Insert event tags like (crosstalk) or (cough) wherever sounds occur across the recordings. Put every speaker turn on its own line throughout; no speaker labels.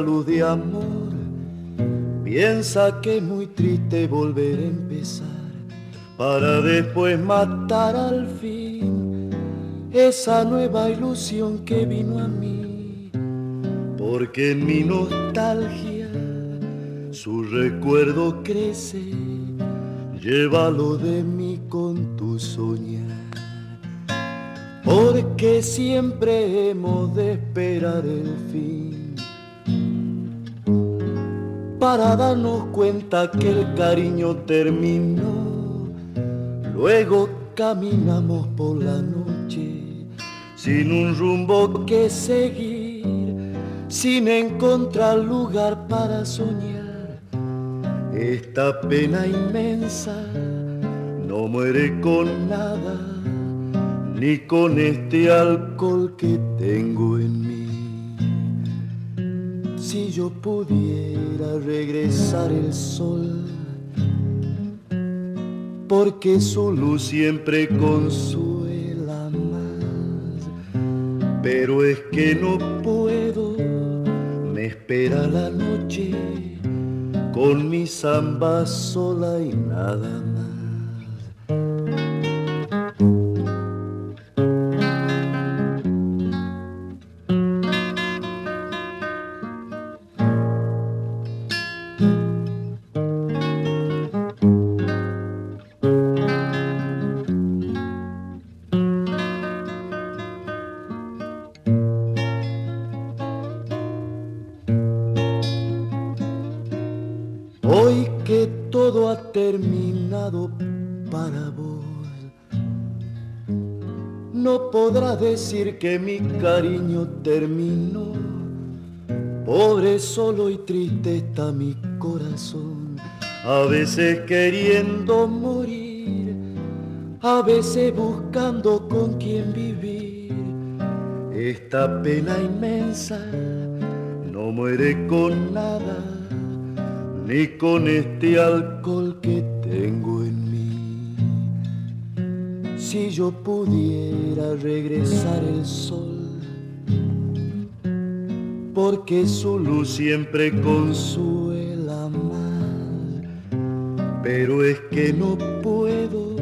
Luz de amor. Piensa que es muy triste volver a empezar para después matar al fin esa nueva ilusión que vino a mí. Porque mi nostalgia su recuerdo crece, llévalo de mí con tu soñar. Porque siempre hemos de esperar el fin para darnos cuenta que el cariño terminó. Luego caminamos por la noche sin un rumbo que seguir, sin encontrar lugar para soñar. Esta pena inmensa no muere con nada, ni con este alcohol que tengo en mí. Si yo pudiera regresar el sol, porque su luz siempre consuela más, pero es que no puedo, me espera la noche con mi samba sola y nada más. Decir que mi cariño terminó. Pobre, solo y triste está mi corazón, a veces queriendo morir, a veces buscando con quien vivir. Esta pena inmensa no muere con nada, ni con este alcohol que tengo en si yo pudiera regresar el sol, porque su luz siempre consuela más, pero es que no puedo,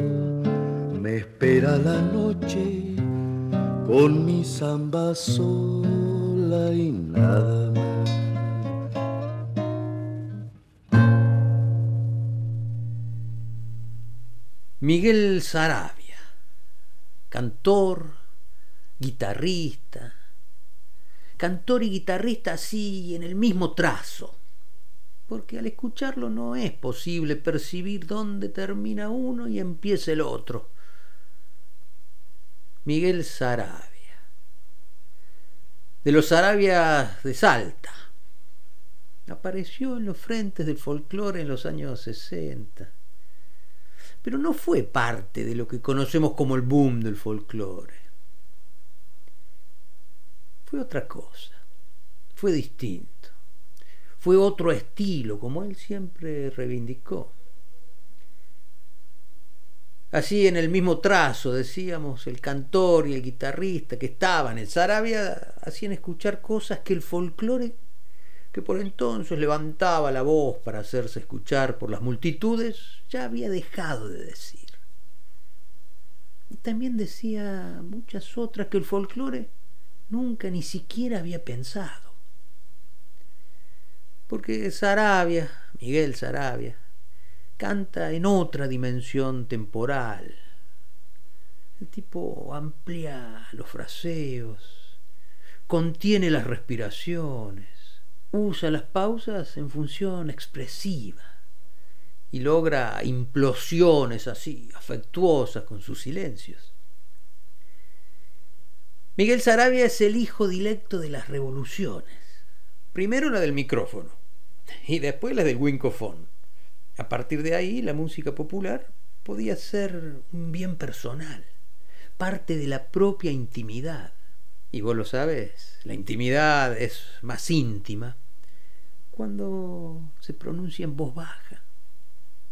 me espera la noche con mi samba sola y nada más.
Miguel Sarabia cantor, guitarrista, cantor y guitarrista así en el mismo trazo, porque al escucharlo no es posible percibir dónde termina uno y empieza el otro. Miguel Sarabia, de los Sarabias de Salta, apareció en los frentes del folclore en los años 60 pero no fue parte de lo que conocemos como el boom del folclore. Fue otra cosa, fue distinto, fue otro estilo, como él siempre reivindicó. Así en el mismo trazo, decíamos, el cantor y el guitarrista que estaban en Sarabia hacían escuchar cosas que el folclore que por entonces levantaba la voz para hacerse escuchar por las multitudes, ya había dejado de decir. Y también decía muchas otras que el folclore nunca ni siquiera había pensado. Porque Sarabia, Miguel Sarabia, canta en otra dimensión temporal, El tipo amplía los fraseos, contiene las respiraciones, usa las pausas en función expresiva y logra implosiones así, afectuosas con sus silencios. Miguel Sarabia es el hijo directo de las revoluciones. Primero la del micrófono y después la del wincofón. A partir de ahí, la música popular podía ser un bien personal, parte de la propia intimidad. Y vos lo sabes, la intimidad es más íntima cuando se pronuncia en voz baja.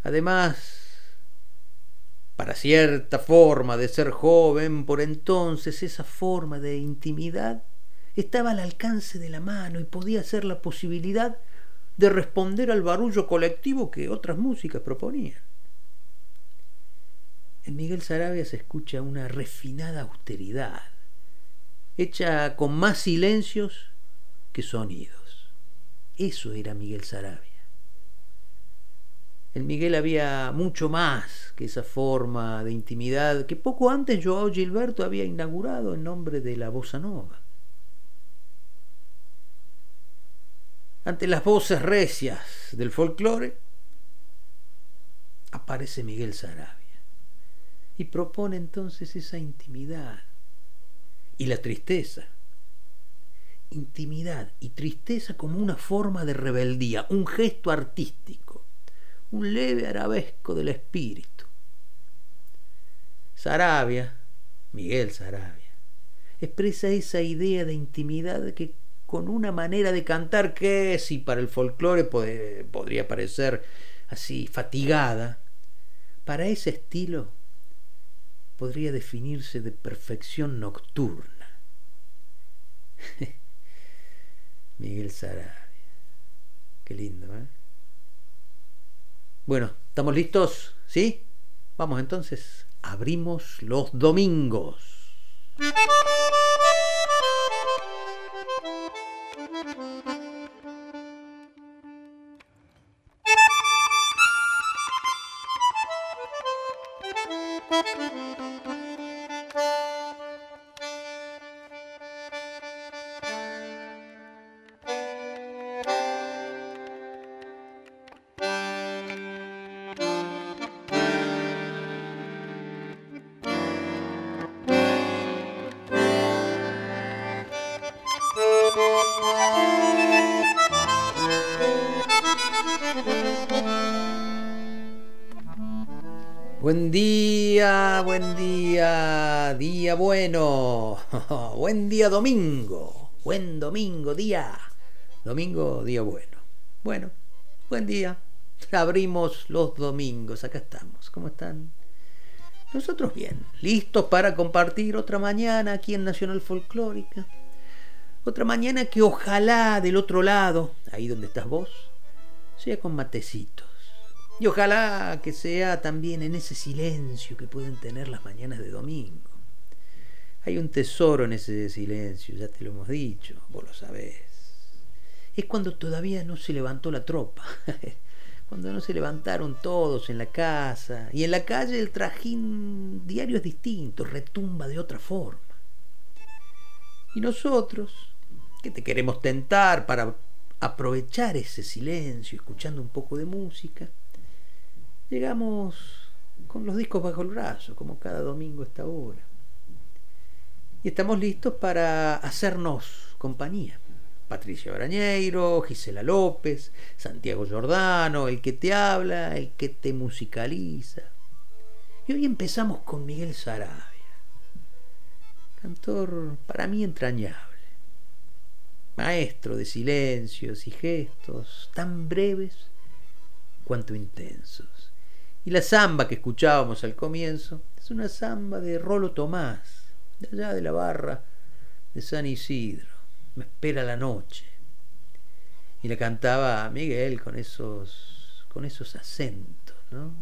Además, para cierta forma de ser joven, por entonces esa forma de intimidad estaba al alcance de la mano y podía ser la posibilidad de responder al barullo colectivo que otras músicas proponían. En Miguel Sarabia se escucha una refinada austeridad, hecha con más silencios que sonidos. Eso era Miguel Sarabia. En Miguel había mucho más que esa forma de intimidad que poco antes Joao Gilberto había inaugurado en nombre de la bossa nova. Ante las voces recias del folclore, aparece Miguel Sarabia y propone entonces esa intimidad y la tristeza. Intimidad y tristeza como una forma de rebeldía, un gesto artístico, un leve arabesco del espíritu. Sarabia, Miguel Sarabia, expresa esa idea de intimidad que con una manera de cantar que, si para el folclore podría parecer así fatigada, para ese estilo podría definirse de perfección nocturna. (laughs) Miguel Sarabia. Qué lindo, ¿eh? Bueno, ¿estamos listos? ¿Sí? Vamos entonces, abrimos los domingos. Día domingo, buen domingo, día, domingo, día bueno. Bueno, buen día, abrimos los domingos, acá estamos, ¿cómo están? Nosotros bien, listos para compartir otra mañana aquí en Nacional Folclórica. Otra mañana que ojalá del otro lado, ahí donde estás vos, sea con matecitos y ojalá que sea también en ese silencio que pueden tener las mañanas de domingo. Hay un tesoro en ese silencio, ya te lo hemos dicho, vos lo sabés. Es cuando todavía no se levantó la tropa, (laughs) cuando no se levantaron todos en la casa y en la calle el trajín diario es distinto, retumba de otra forma. Y nosotros, que te queremos tentar para aprovechar ese silencio, escuchando un poco de música, llegamos con los discos bajo el brazo, como cada domingo a esta hora. Y estamos listos para hacernos compañía. Patricia Brañeiro, Gisela López, Santiago Giordano, el que te habla, el que te musicaliza. Y hoy empezamos con Miguel Sarabia, cantor para mí entrañable, maestro de silencios y gestos tan breves cuanto intensos. Y la samba que escuchábamos al comienzo es una samba de Rolo Tomás, de allá de la barra de San Isidro. Me espera la noche. Y la cantaba Miguel con esos, con esos acentos, ¿no?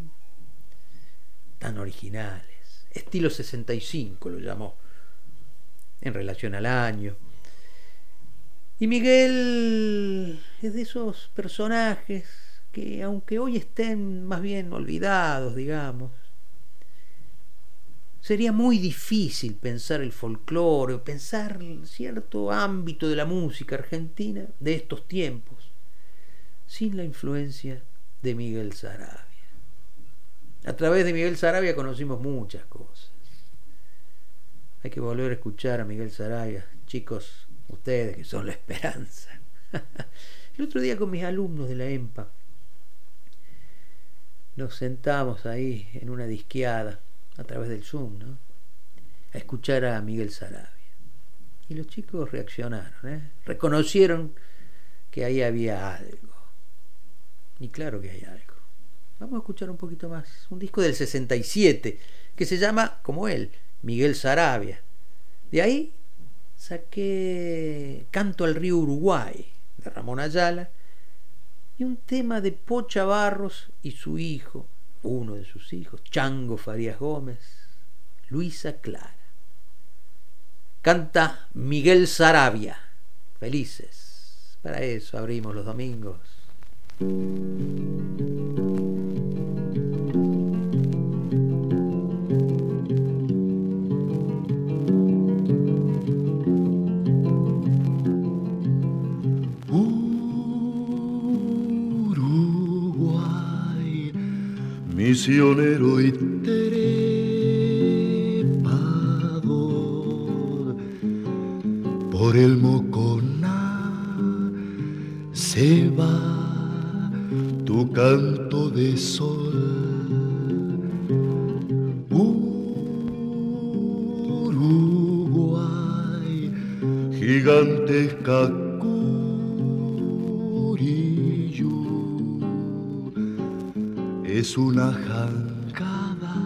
Tan originales. Estilo 65 lo llamó, en relación al año. Y Miguel es de esos personajes que aunque hoy estén más bien olvidados, digamos, sería muy difícil pensar el folclore o pensar cierto ámbito de la música argentina de estos tiempos sin la influencia de Miguel Sarabia. A través de Miguel Sarabia conocimos muchas cosas. Hay que volver a escuchar a Miguel Sarabia, chicos, ustedes que son la esperanza. (laughs) El otro día con mis alumnos de la EMPA nos sentamos ahí en una disqueada a través del Zoom, ¿no? A escuchar a Miguel Sarabia. Y los chicos reaccionaron, ¿eh? reconocieron que ahí había algo. Y claro que hay algo. Vamos a escuchar un poquito más. Un disco del 67 que se llama, como él, Miguel Sarabia. De ahí saqué Canto al río Uruguay de Ramón Ayala y un tema de Pocha Barros y su hijo, uno de sus hijos, Chango Farías Gómez, Luisa Clara. Canta Miguel Sarabia. Felices. Para eso abrimos los domingos.
Misionero y trepador por el Moconá se va tu canto de sol. Uruguay gigantesca es una jangada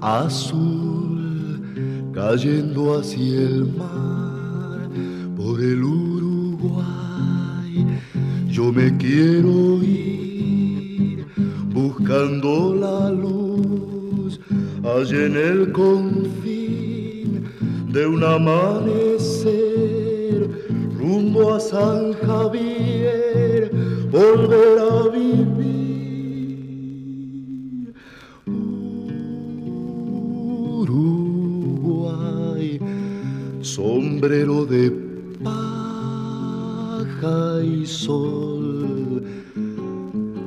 azul cayendo hacia el mar por el Uruguay. Yo me quiero ir buscando la luz allá en el confín de un amanecer rumbo a San Javier, volver a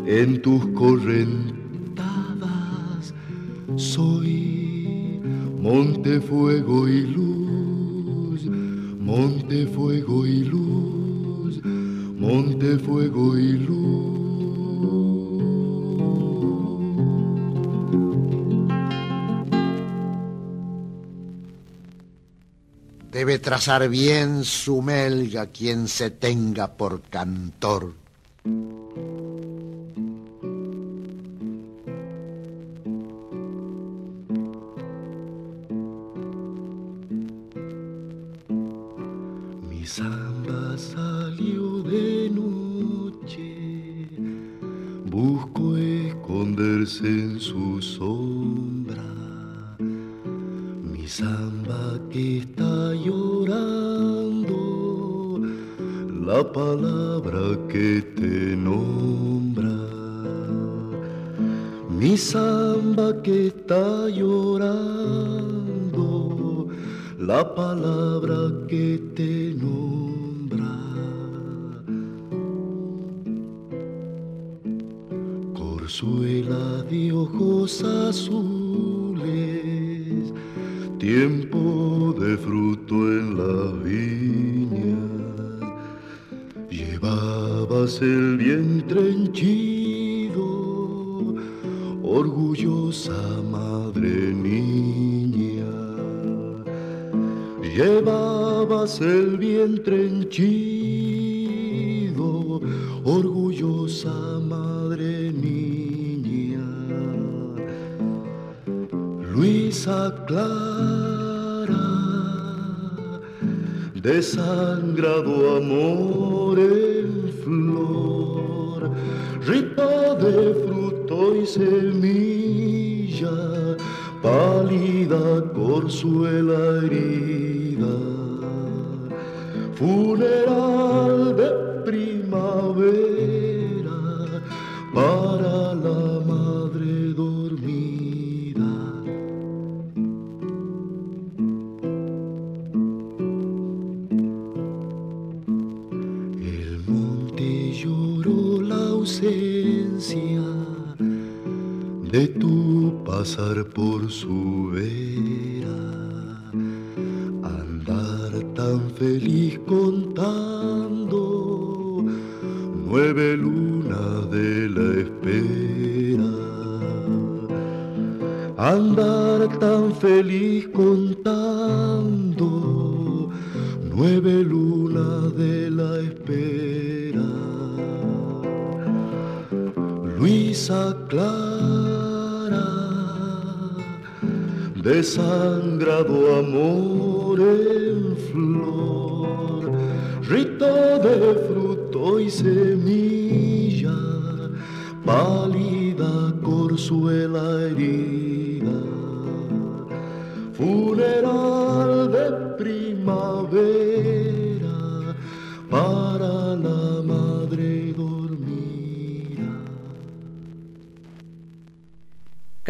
en tus correntadas
trazar bien su melga quien se tenga por cantor.
Desangrado amor en flor, ripa de fruto y semilla, pálida corzuela herida,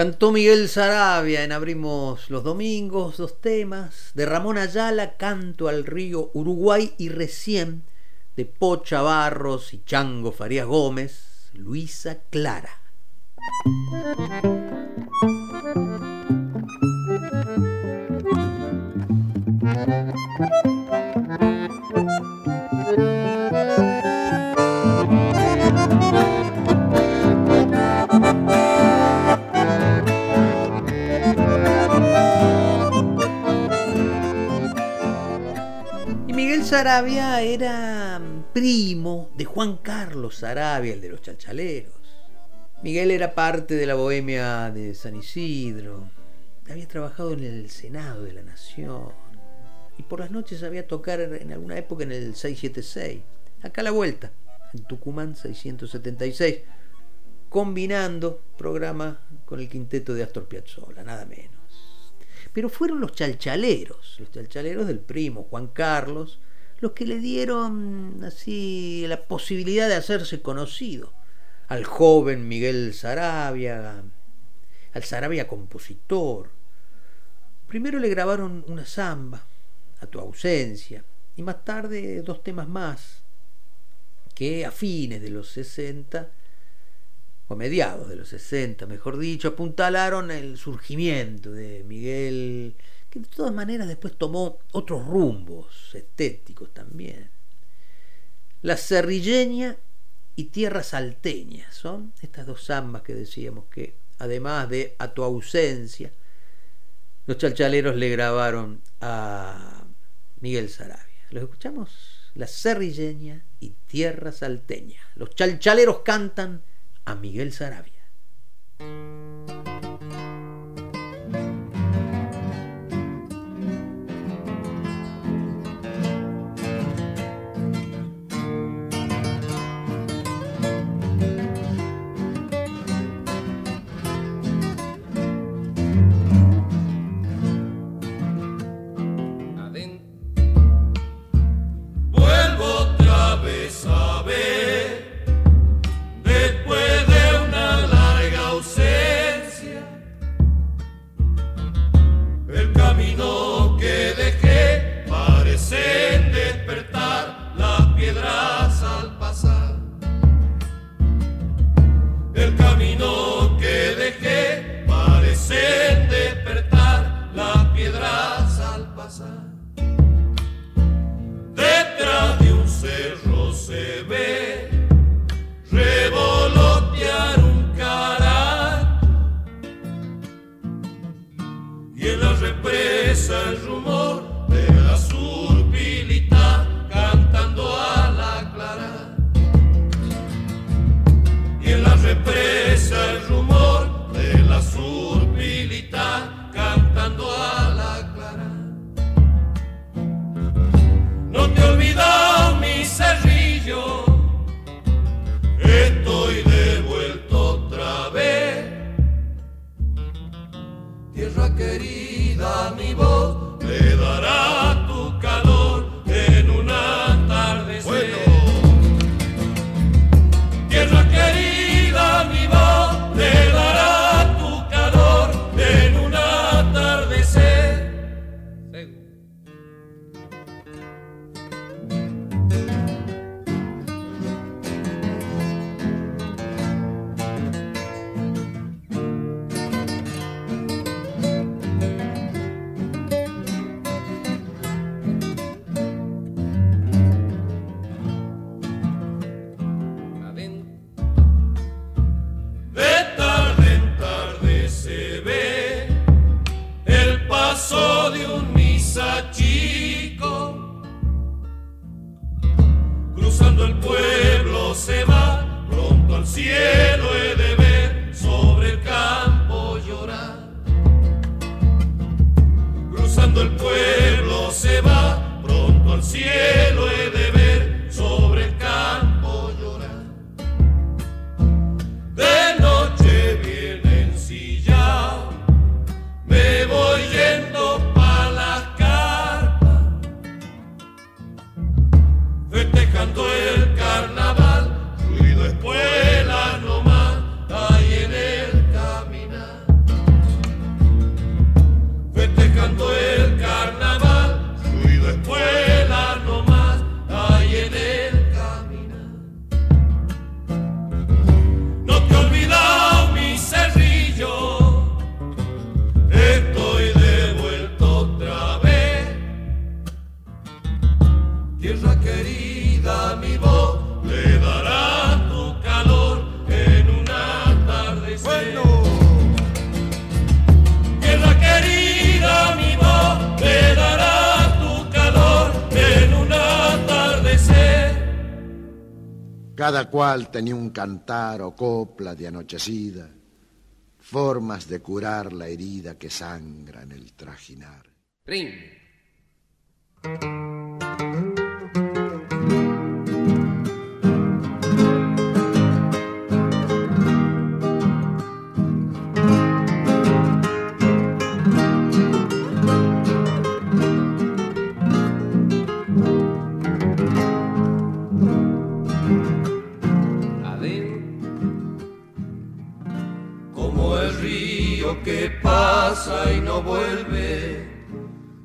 Cantó Miguel Sarabia en Abrimos los Domingos, dos temas. De Ramón Ayala, Canto al Río Uruguay y recién de Pocha Barros y Chango Farías Gómez, Luisa Clara. Sarabia era primo de Juan Carlos Sarabia, el de los chalchaleros. Miguel era parte de la bohemia de San Isidro, había trabajado en el Senado de la Nación y por las noches sabía tocar en alguna época en el 676, acá a la vuelta, en Tucumán 676, combinando programa con el quinteto de Astor Piazzolla, nada menos. Pero fueron los chalchaleros, los chalchaleros del primo Juan Carlos, los que le dieron así la posibilidad de hacerse conocido al joven Miguel Sarabia, al Sarabia compositor. Primero le grabaron una samba, a tu ausencia, y más tarde dos temas más, que a fines de los 60, o mediados de los 60, mejor dicho, apuntalaron el surgimiento de Miguel, que de todas maneras después tomó otros rumbos estéticos también. La cerrilleña y tierra salteña son estas dos zambas que decíamos que, además de A tu ausencia, los chalchaleros le grabaron a Miguel Sarabia. ¿Los escuchamos? La cerrilleña y tierra salteña. Los chalchaleros cantan a Miguel Sarabia.
Cada cual tenía un cantar o copla de anochecida, formas de curar la herida que sangra en el trajinar.
Pasa y no vuelve,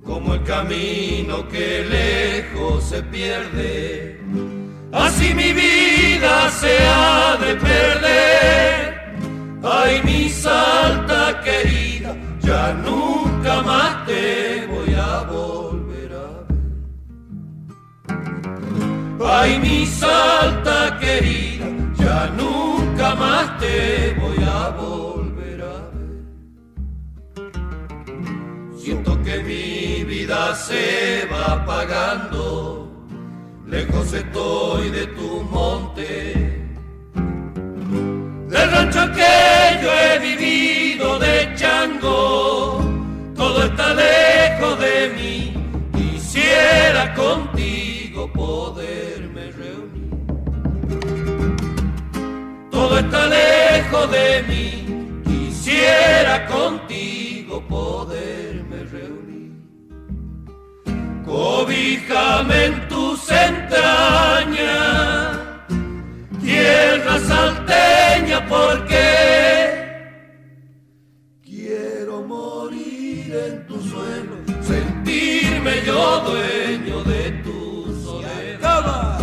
como el camino que lejos se pierde. Así mi vida se ha de perder. Ay, mi salta querida, ya nunca más te voy a volver a ver. Ay, mi salta querida, ya nunca más te voy a se va apagando, lejos estoy de tu monte. Del rancho que yo he vivido de chango, todo está lejos de mí. Quisiera contigo poderme reunir. Todo está lejos de mí, quisiera contigo poder Cobíjame en tus entrañas, tierra salteña, porque quiero morir en tu suelo, sentirme yo dueño de tu soledad.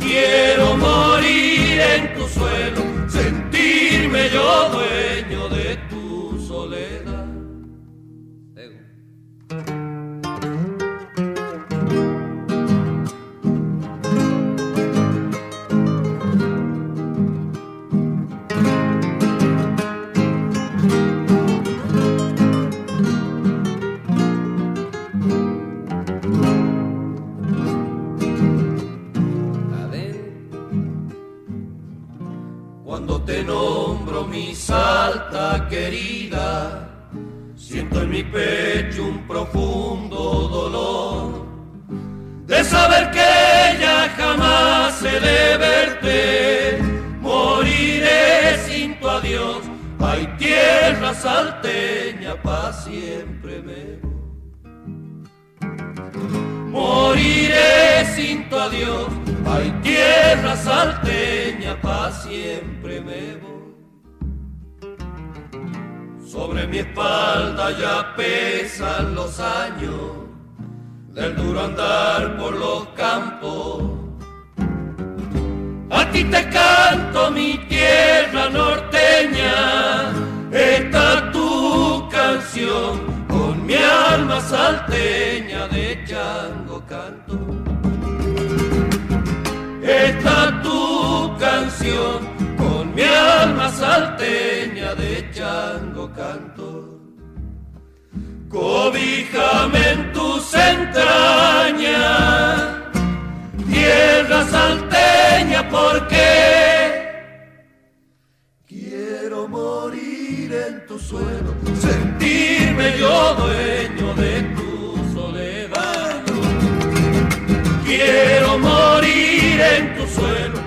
Quiero morir en tu suelo, sentirme yo dueño de salta querida, siento en mi pecho un profundo dolor de saber que ya jamás he de verte, moriré sin tu adiós, hay tierra salteña, pa' siempre me Moriré sin tu adiós, hay tierra salteña, pa' siempre me voy. Sobre mi espalda ya pesan los años del duro andar por los campos. A ti te canto mi tierra norteña, esta tu canción con mi alma salteña de chango canto. Esta tu canción mi alma salteña de chango canto. Cobíjame en tus entrañas, tierra salteña, porque quiero morir en tu suelo, sentirme yo dueño de tu soledad. Quiero morir en tu suelo,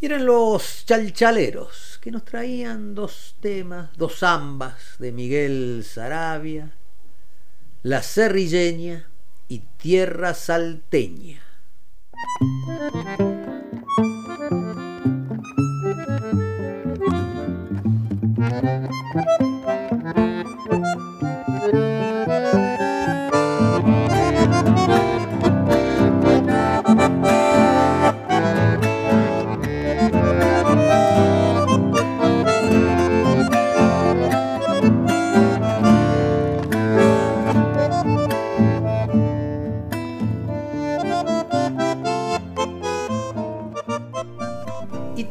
Y eran los chalchaleros que nos traían dos temas, dos zambas de Miguel Sarabia, La Cerrilleña y Tierra Salteña.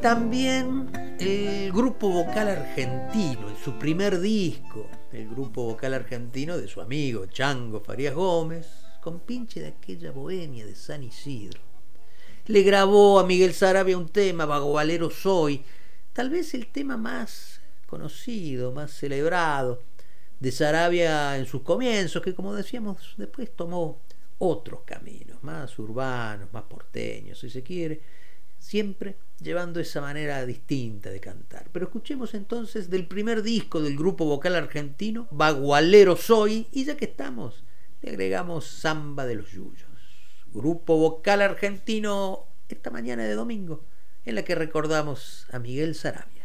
También el grupo vocal argentino, en su primer disco, el grupo vocal argentino de su amigo Chango Farías Gómez, con pinche de aquella bohemia de San Isidro. Le grabó a Miguel Sarabia un tema, Vagovalero Soy, tal vez el tema más conocido, más celebrado de Sarabia en sus comienzos, que como decíamos después tomó otros caminos, más urbanos, más porteños, si se quiere, siempre llevando esa manera distinta de cantar. Pero escuchemos entonces del primer disco del grupo vocal argentino, Bagualero Soy, y ya que estamos, le agregamos Samba de los Yuyos. Grupo vocal argentino esta mañana de domingo, en la que recordamos a Miguel Sarabia.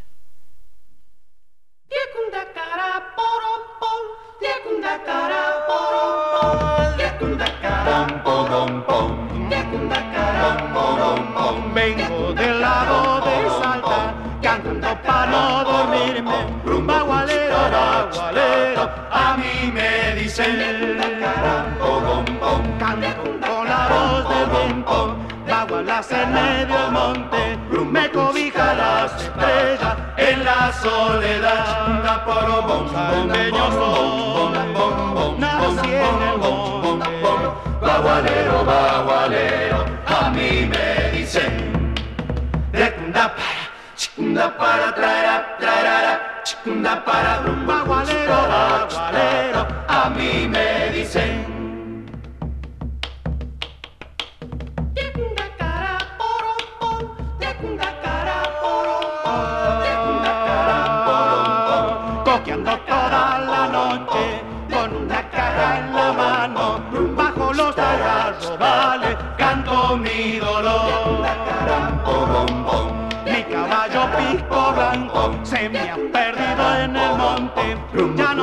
Vengo del lado de Salta, cantando para no dormirme. Bagualero, bagualero, a mí me dicen. Canto con la voz del viento, bagualas en medio del monte. Me cobija las estrellas en la soledad. Salteño soy,
dicen. Recunda para, chicunda para, traerá, traerá, chicunda para, rumba,
Bagualero, bagualero,
a mí me dicen.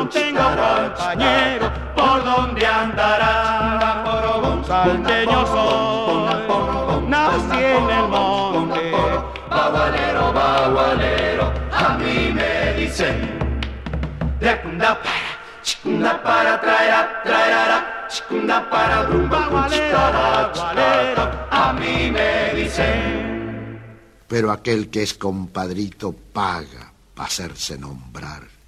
Tengo compañero, ¿por dónde andará? Salteño soy, nací en el monte.
Bagualero, bagualero, a mí me dicen. Recunda para, chicunda para, traerá, traerá, chicunda para, rumba,
bagualero.
a mí me dicen.
Pero aquel que es compadrito paga para hacerse nombrar.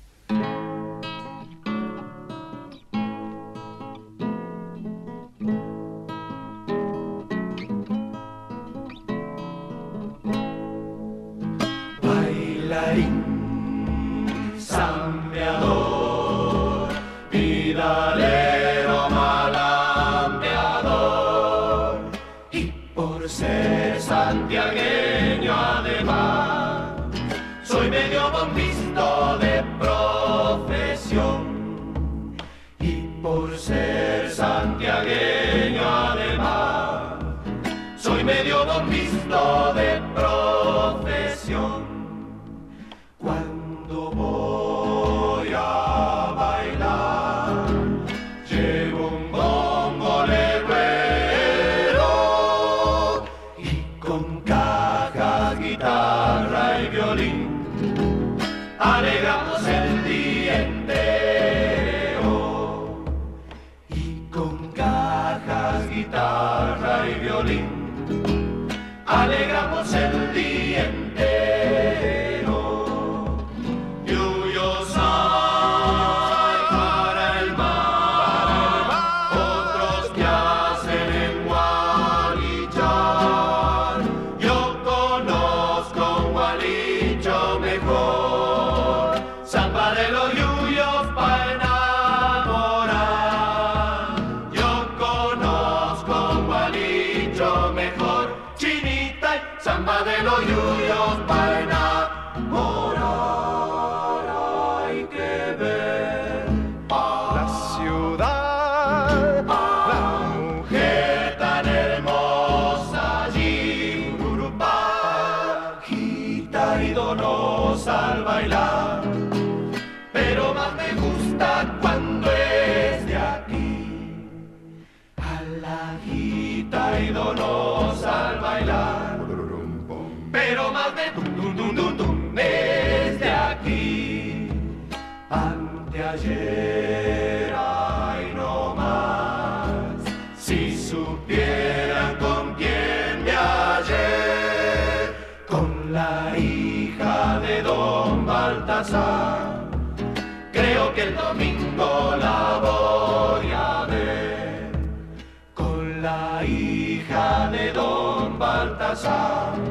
song.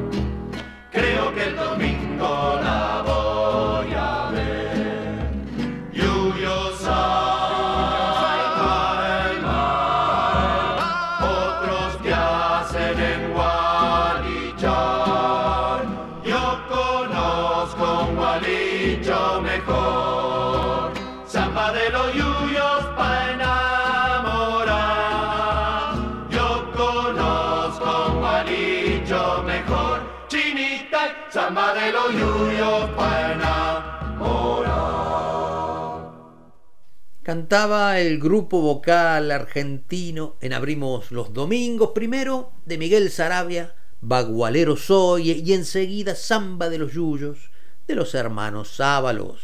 Cantaba el grupo vocal argentino en Abrimos los Domingos, primero de Miguel Sarabia, Bagualero Soy, y enseguida Samba de los Yuyos, de los hermanos Sábalos.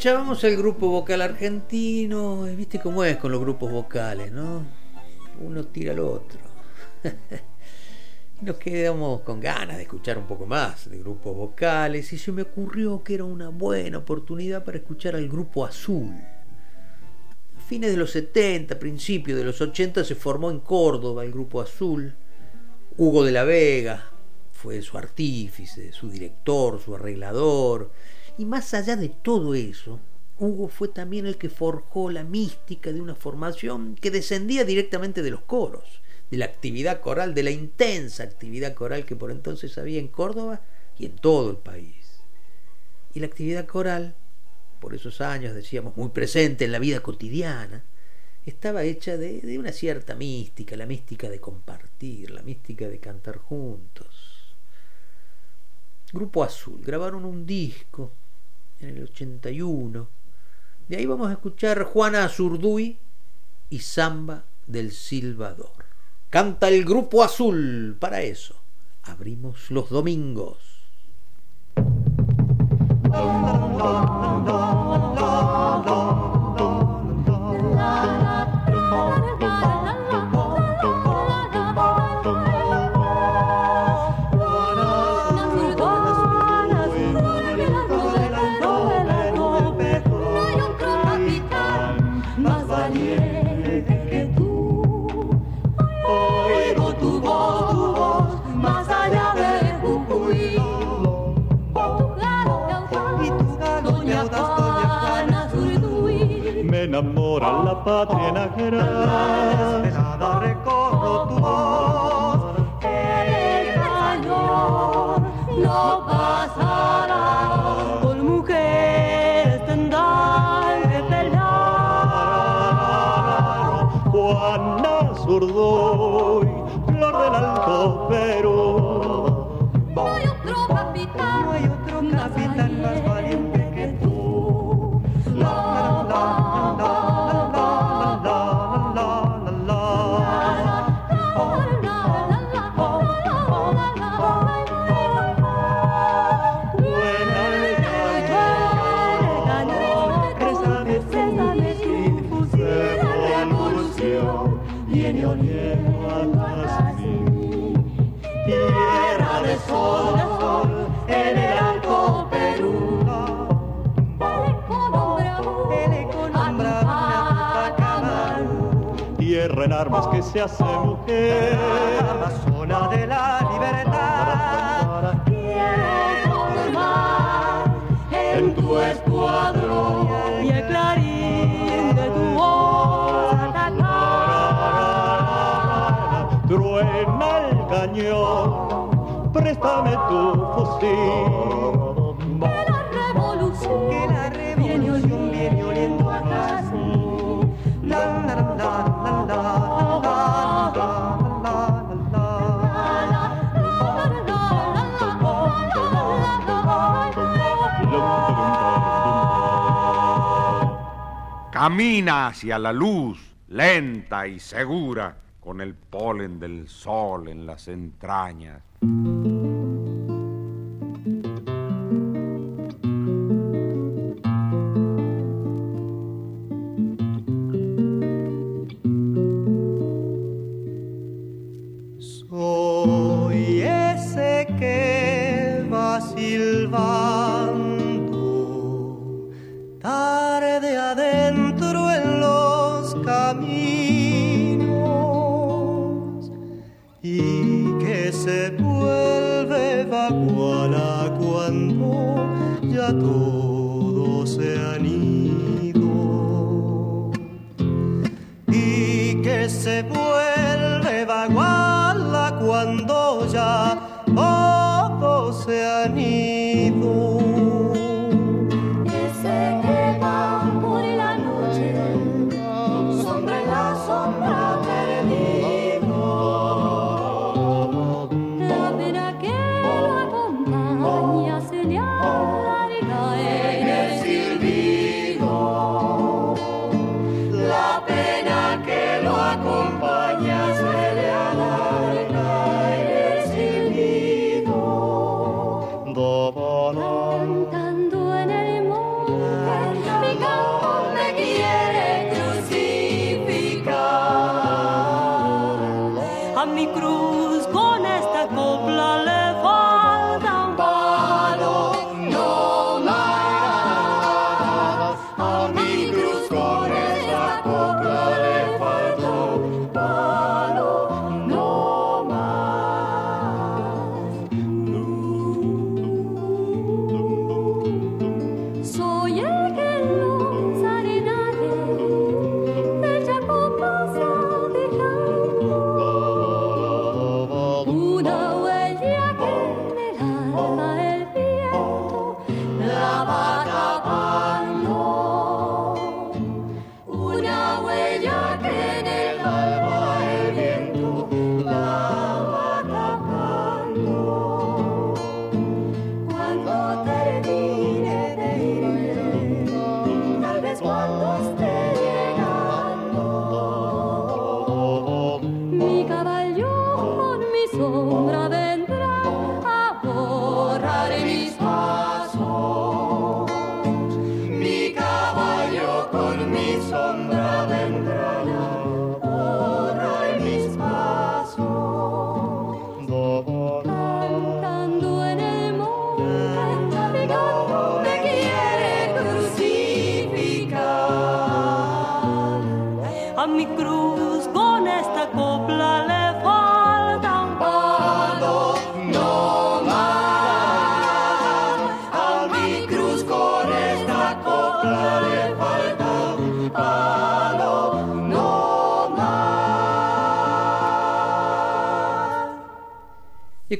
Escuchábamos el grupo vocal argentino, y viste cómo es con los grupos vocales, ¿no? Uno tira al otro. (laughs) nos quedamos con ganas de escuchar un poco más de grupos vocales y se me ocurrió que era una buena oportunidad para escuchar al grupo Azul. A fines de los 70, principios de los 80 se formó en Córdoba el grupo Azul. Hugo de la Vega fue su artífice, su director, su arreglador. Y más allá de todo eso, Hugo fue también el que forjó la mística de una formación que descendía directamente de los coros, de la actividad coral, de la intensa actividad coral que por entonces había en Córdoba y en todo el país. Y la actividad coral, por esos años decíamos muy presente en la vida cotidiana, estaba hecha de, de una cierta mística, la mística de compartir, la mística de cantar juntos. Grupo Azul, grabaron un disco en el 81. De ahí vamos a escuchar Juana Azurduy y Samba del Silvador. Canta el Grupo Azul para eso. Abrimos los domingos.
moral la patria. Se hace mujer.
Amazona de la libertad. Quiero formar en tu escuadrón y el clarín de tu voz.
Truena el cañón, préstame tu fusil. Camina hacia la luz, lenta y segura, con el polen del sol en las entrañas.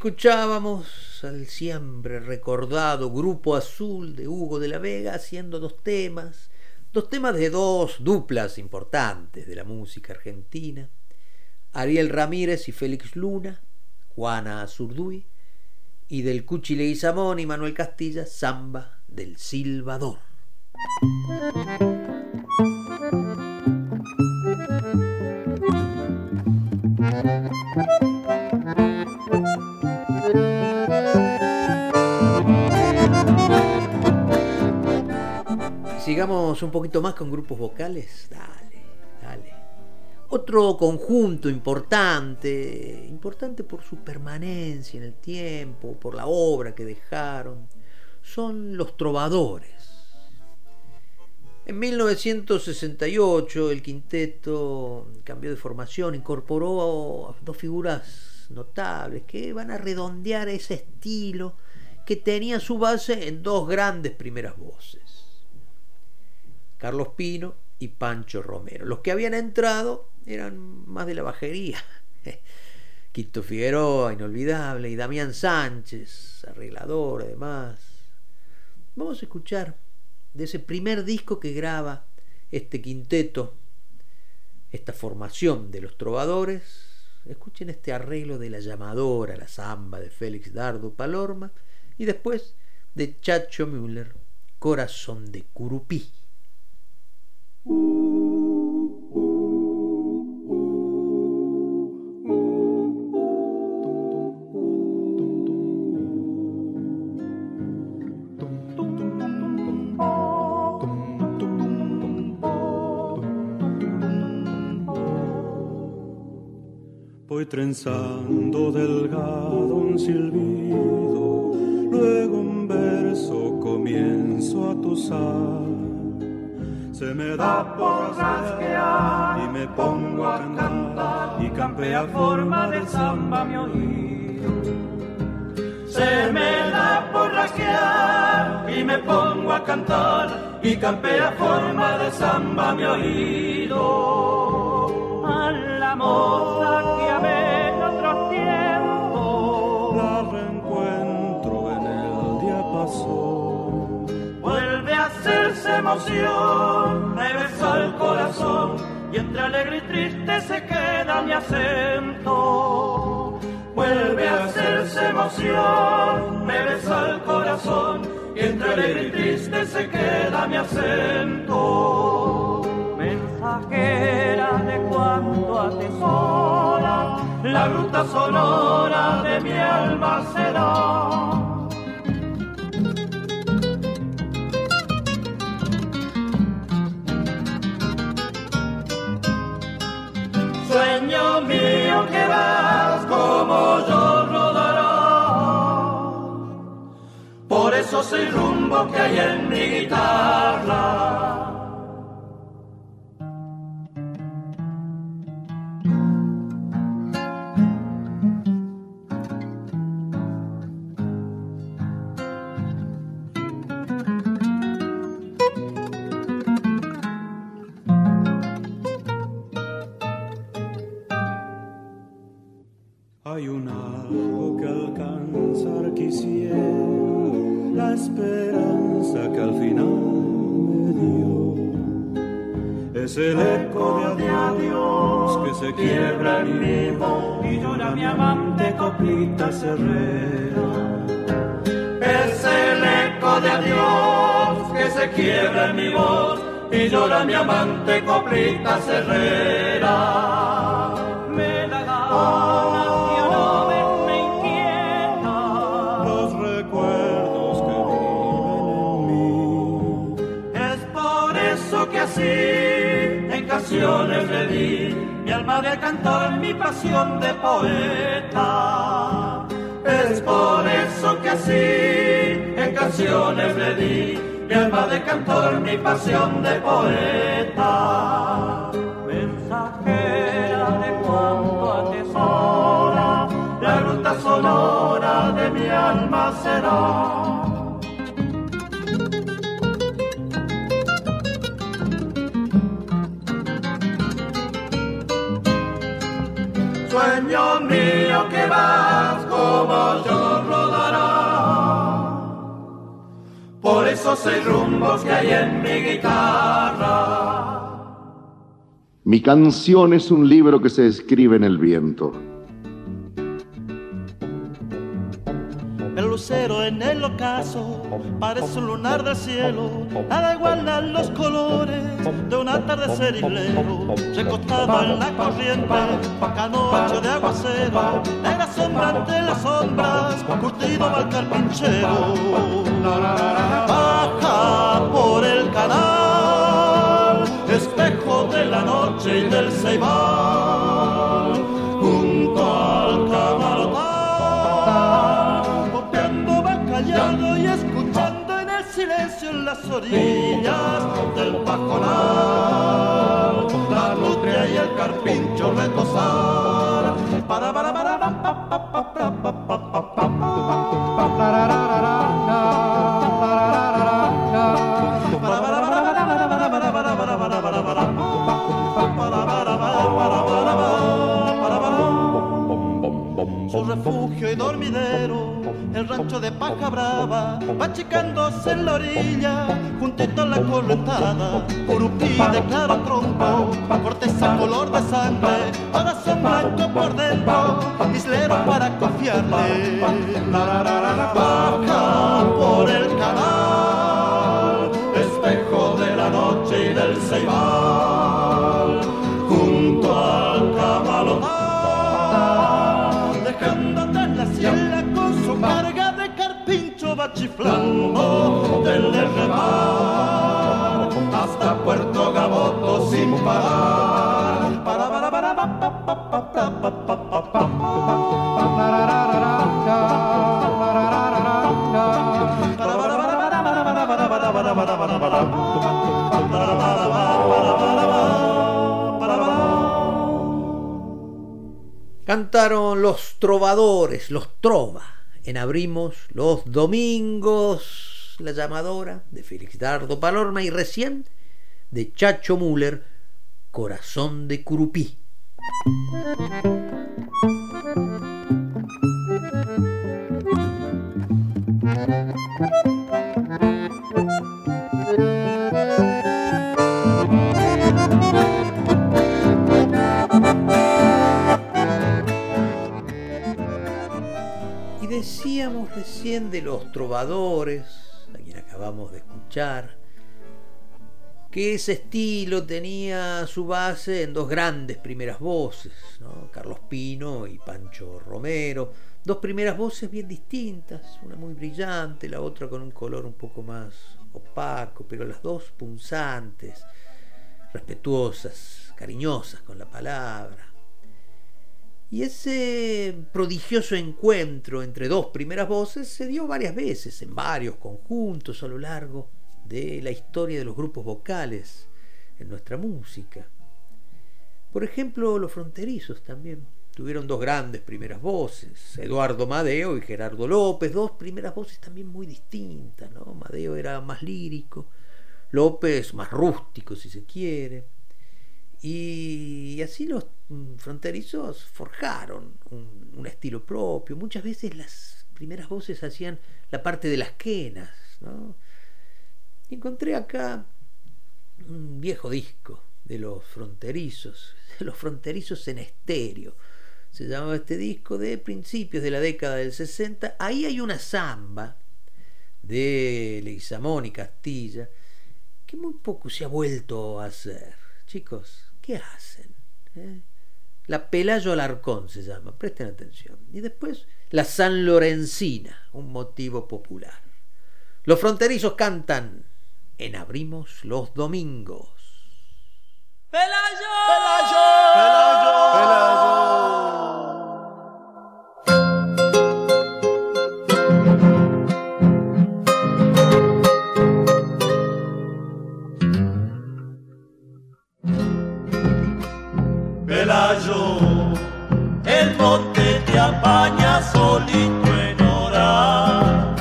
Escuchábamos al siempre recordado Grupo Azul de Hugo de la Vega haciendo dos temas, dos temas de dos duplas importantes de la música argentina, Ariel Ramírez y Félix Luna, Juana Azurduy, y del Cuchi Leguizamón y Manuel Castilla, Samba del Silvador. Sigamos un poquito más con grupos vocales. Dale, dale. Otro conjunto importante, importante por su permanencia en el tiempo, por la obra que dejaron, son los trovadores. En 1968 el quinteto cambió de formación, incorporó dos figuras notables que van a redondear ese estilo que tenía su base en dos grandes primeras voces. Carlos Pino y Pancho Romero. Los que habían entrado eran más de la bajería. (laughs) Quito Figueroa, inolvidable, y Damián Sánchez, arreglador además. Vamos a escuchar de ese primer disco que graba este quinteto, esta formación de los trovadores. Escuchen este arreglo de la llamadora, la zamba de Félix Dardo Palorma, y después de Chacho Müller, Corazón de Curupí. Voy
trenzando delgado un silbido, luego un verso comienzo a tosar. Se me da por rasquear y me pongo a cantar y campea forma de samba mi oído.
Se me da por rasquear y me pongo a cantar y campea forma de samba mi oído.
A la moza que amé en otro tiempo,
La reencuentro en el diapasón.
Vuelve a hacerse emoción, me besa el corazón y entre alegre y triste se queda mi acento. Vuelve a hacerse emoción, me besa el corazón y entre alegre y triste se queda mi acento.
mensajera de cuanto atesora,
La ruta sonora de mi alma será. Sueño mío que vas como yo rodará. Por eso soy rumbo que hay en mi guitarra.
Mi amante coplita herrera.
me da gana que a la vez me inquieta.
Los recuerdos que viven en mí.
Es por eso que así en canciones le di mi alma de cantor, mi pasión de poeta. Es por eso que así en canciones le di mi alma de cantor, mi pasión de poeta.
Mensajera de cuanto atesora,
La ruta sonora de mi alma será. Sueño mío esos rumbos que hay en mi guitarra.
Mi canción es un libro que se escribe en el viento.
En el ocaso parece un lunar del cielo, nada igualan los colores de un atardecer islero, recostado en la corriente, canocho de aguacero, negra sombra ante las sombras, curtido va el carpinchero. Baja por el canal, espejo de la noche y del ceibal, y escuchando en el silencio en las orillas del pajonal, la nutria y el carpincho retosar. Para, para, para, para, pa, pa, pa, pa, pa, rancho de Paja Brava, va achicándose en la orilla, juntito a la correntada, curupí de claro tronco, corteza color de sangre, corazón blanco por dentro, islero para confiarle. Baja por el canal, espejo de la noche y del ceibal, chiflando del remar hasta Puerto Gaboto sin parar.
Cantaron los trovadores, los trova en Abrimos los domingos, la llamadora de Félix Dardo Palorma y recién de Chacho Müller, Corazón de Curupí. Decíamos recién de los trovadores, a quien acabamos de escuchar, que ese estilo tenía su base en dos grandes primeras voces, Carlos Pino y Pancho Romero, dos primeras voces bien distintas, una muy brillante, la otra con un color un poco más opaco, pero las dos punzantes, respetuosas, cariñosas con la palabra. Y ese prodigioso encuentro entre dos primeras voces se dio varias veces, en varios conjuntos a lo largo de la historia de los grupos vocales en nuestra música. Por ejemplo, los fronterizos también tuvieron dos grandes primeras voces, Eduardo Madeo y Gerardo López, dos primeras voces también muy distintas, ¿no? Madeo era más lírico, López más rústico si se quiere. Y así los fronterizos forjaron un, estilo propio. Muchas veces las primeras voces hacían la parte de las quenas. encontré acá un viejo disco de los fronterizos, (laughs) de los fronterizos en estéreo. Se llamaba este disco de principios de la década del 60. Ahí hay una samba de Leguizamón y Castilla que muy poco se ha vuelto a hacer. Chicos, ¿qué hacen? ¿Eh? La Pelayo Alarcón se llama, presten atención. Y después la San Lorencina, un motivo popular. Los fronterizos cantan en Abrimos los Domingos.
Pelayo,
Pelayo, Pelayo, Pelayo.
Solito en hora,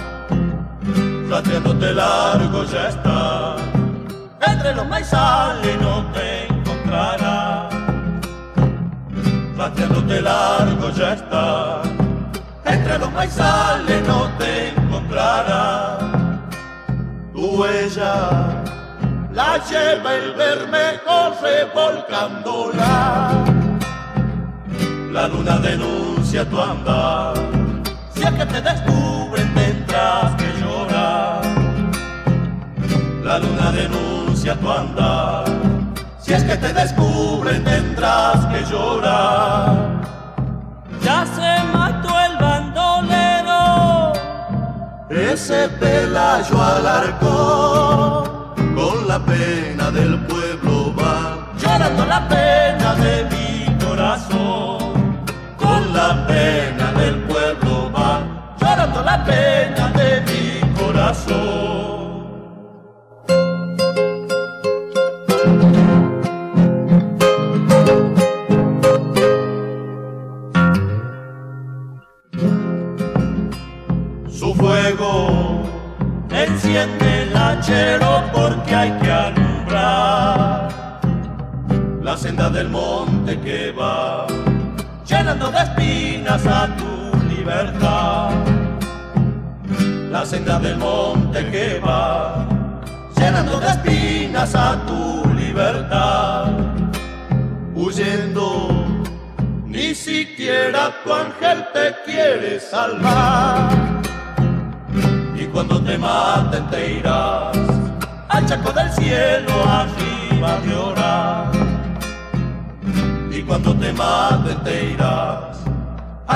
de largo ya está, entre los maizales no te encontrará, de largo ya está, entre los maizales no te encontrará, tu huella la lleva el Bermejo revolcándola. La luna denuncia tu andar, si es que te descubren tendrás que llorar. La luna denuncia tu andar, si es que te descubren tendrás que llorar.
Ya se mató el bandolero,
ese pelayo alarcó con la pena del pueblo va, llorando la pena de mi la pena del pueblo va, llorando la pena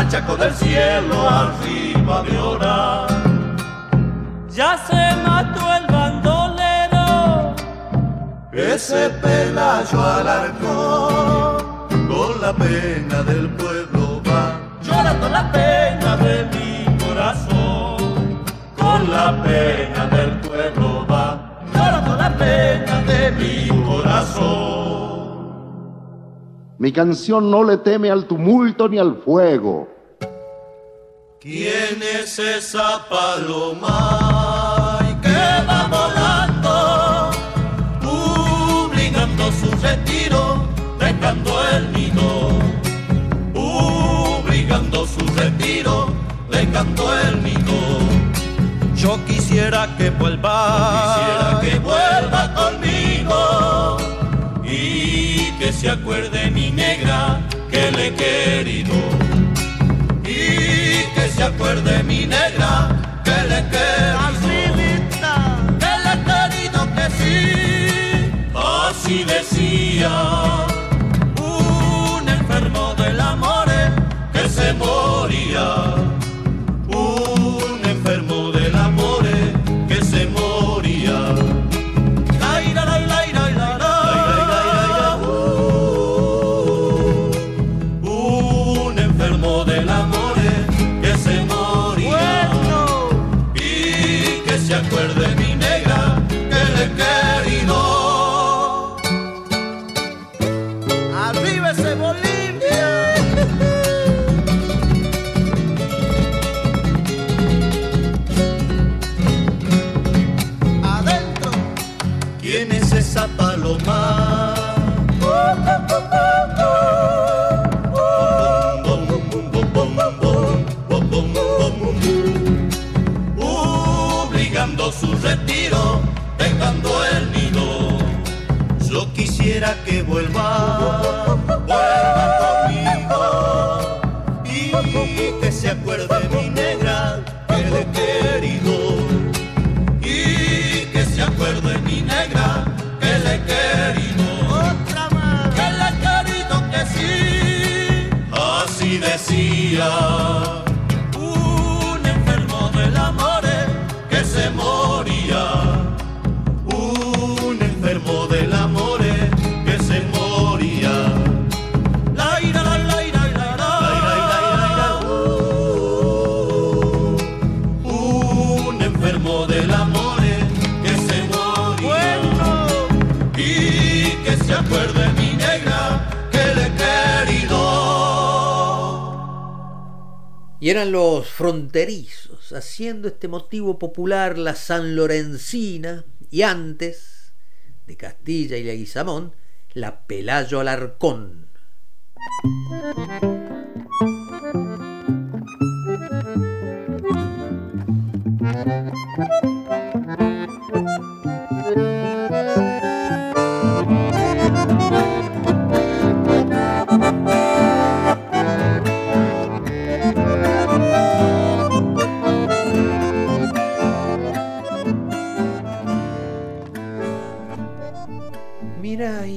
al chaco del cielo arriba de orar.
Ya se mató el bandolero,
ese pelayo alarcó con la pena del pueblo va llorando la pena de mi corazón con la pena del pueblo va llorando la pena de mi corazón
Mi canción no le teme al tumulto ni al fuego.
¿Quién es esa paloma que va volando, obligando su retiro, dejando el nido? Obligando su retiro, dejando el nido.
Yo quisiera que vuelva,
quisiera que vuelva conmigo. Y que se acuerde mi negra que le he querido se acuerde mi negra que le he querido que le he querido que sí. Así decía un enfermo del amor que se moría quisiera que vuelva Y
eran los fronterizos, haciendo este motivo popular la San Lorencina y antes, de Castilla y Leguizamón, la Pelayo Alarcón.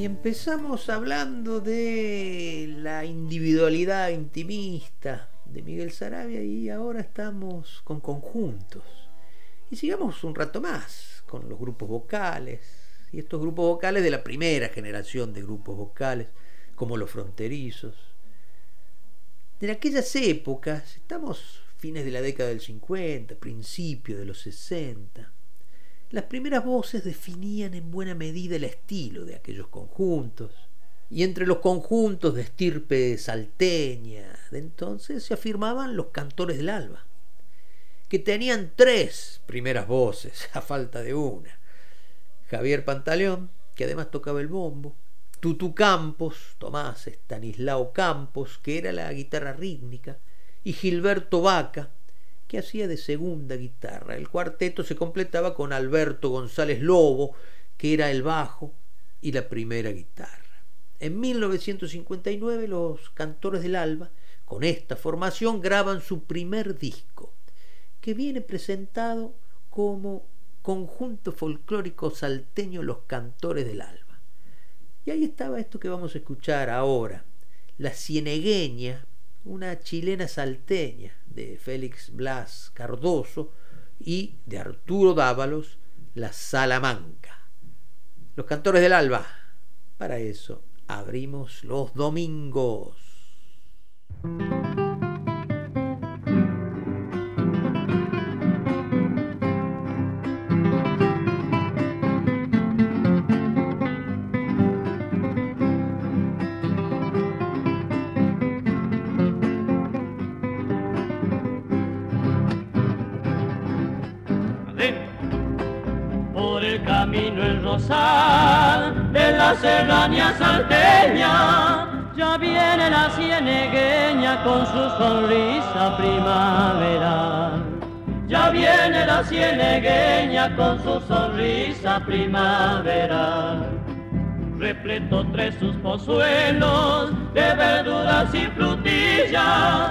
Empezamos hablando de la individualidad intimista de Miguel Sarabia y ahora estamos con conjuntos. Y sigamos un rato más con los grupos vocales, y estos grupos vocales de la primera generación de grupos vocales, como los fronterizos. En aquellas épocas, estamos fines de la década del 50, principios de los 60, las primeras voces definían en buena medida el estilo de aquellos conjuntos, y entre los conjuntos de estirpe salteña de entonces se afirmaban los cantores del alba, que tenían tres primeras voces (laughs) a falta de una. Javier Pantaleón, que además tocaba el bombo, Tutu Campos, Tomás Estanislao Campos, que era la guitarra rítmica, y Gilberto Vaca, hacía de segunda guitarra. El cuarteto se completaba con Alberto González Lobo, que era el bajo y la primera guitarra. En 1959 los Cantores del Alba, con esta formación, graban su primer disco, que viene presentado como Conjunto Folclórico Salteño Los Cantores del Alba. Y ahí estaba esto que vamos a escuchar ahora, La Cienegueña, una chilena salteña de Félix Blas Cardoso y de Arturo Dávalos, La Salamanca. Los Cantores del Alba, para eso abrimos los domingos.
Rosal de la serranía salteña. Ya viene la cienegueña con su sonrisa primaveral. Ya viene la cienegueña con su sonrisa primaveral. Repleto tres sus pozuelos de verduras y frutillas,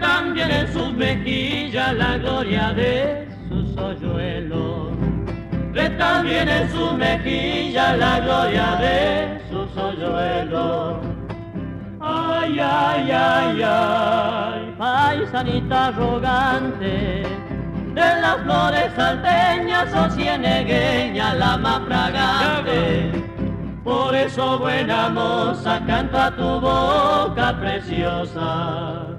también en sus mejillas la gloria de sus hoyuelos. También en sus mejillas la gloria de sus hoyuelos. Ay, ay, ay, ay, paisanita arrogante, de las flores salteñas o cienegueña la más fragante. Por eso buena moza canta tu boca preciosa.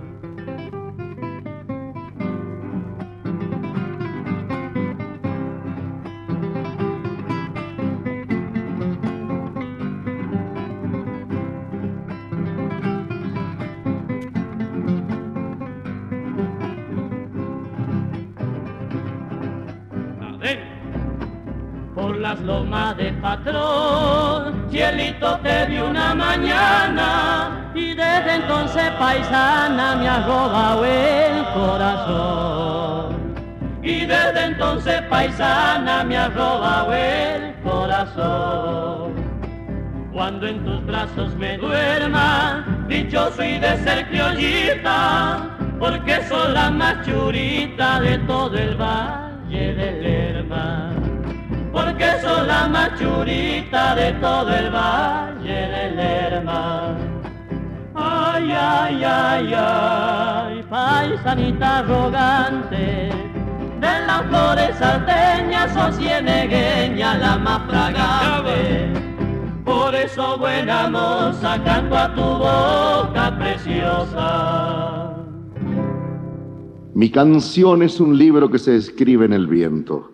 Las lomas de patrón, cielito te vi una mañana y desde entonces paisana me ha robado el corazón. Y desde entonces paisana me ha robado el corazón. Cuando en tus brazos me duerma, dichoso y de ser criollita, porque soy la más churita de todo el valle del soy la machurita de todo el valle del Lerma. Ay, ay, ay, ay, paisanita arrogante, de las flores salteñas o cienegueña la más fragante. Por eso, buena moza, canto a tu boca preciosa.
Mi canción es un libro que se escribe en el viento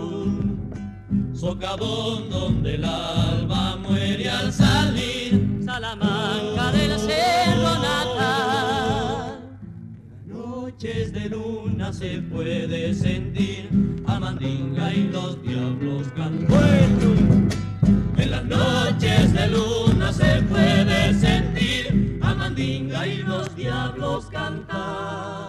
Socavón donde el alba muere al salir, Salamanca del cerro natal. Noches de luna se puede sentir a mandinga y los diablos cantan. En las noches de luna se puede sentir a mandinga y los diablos cantar.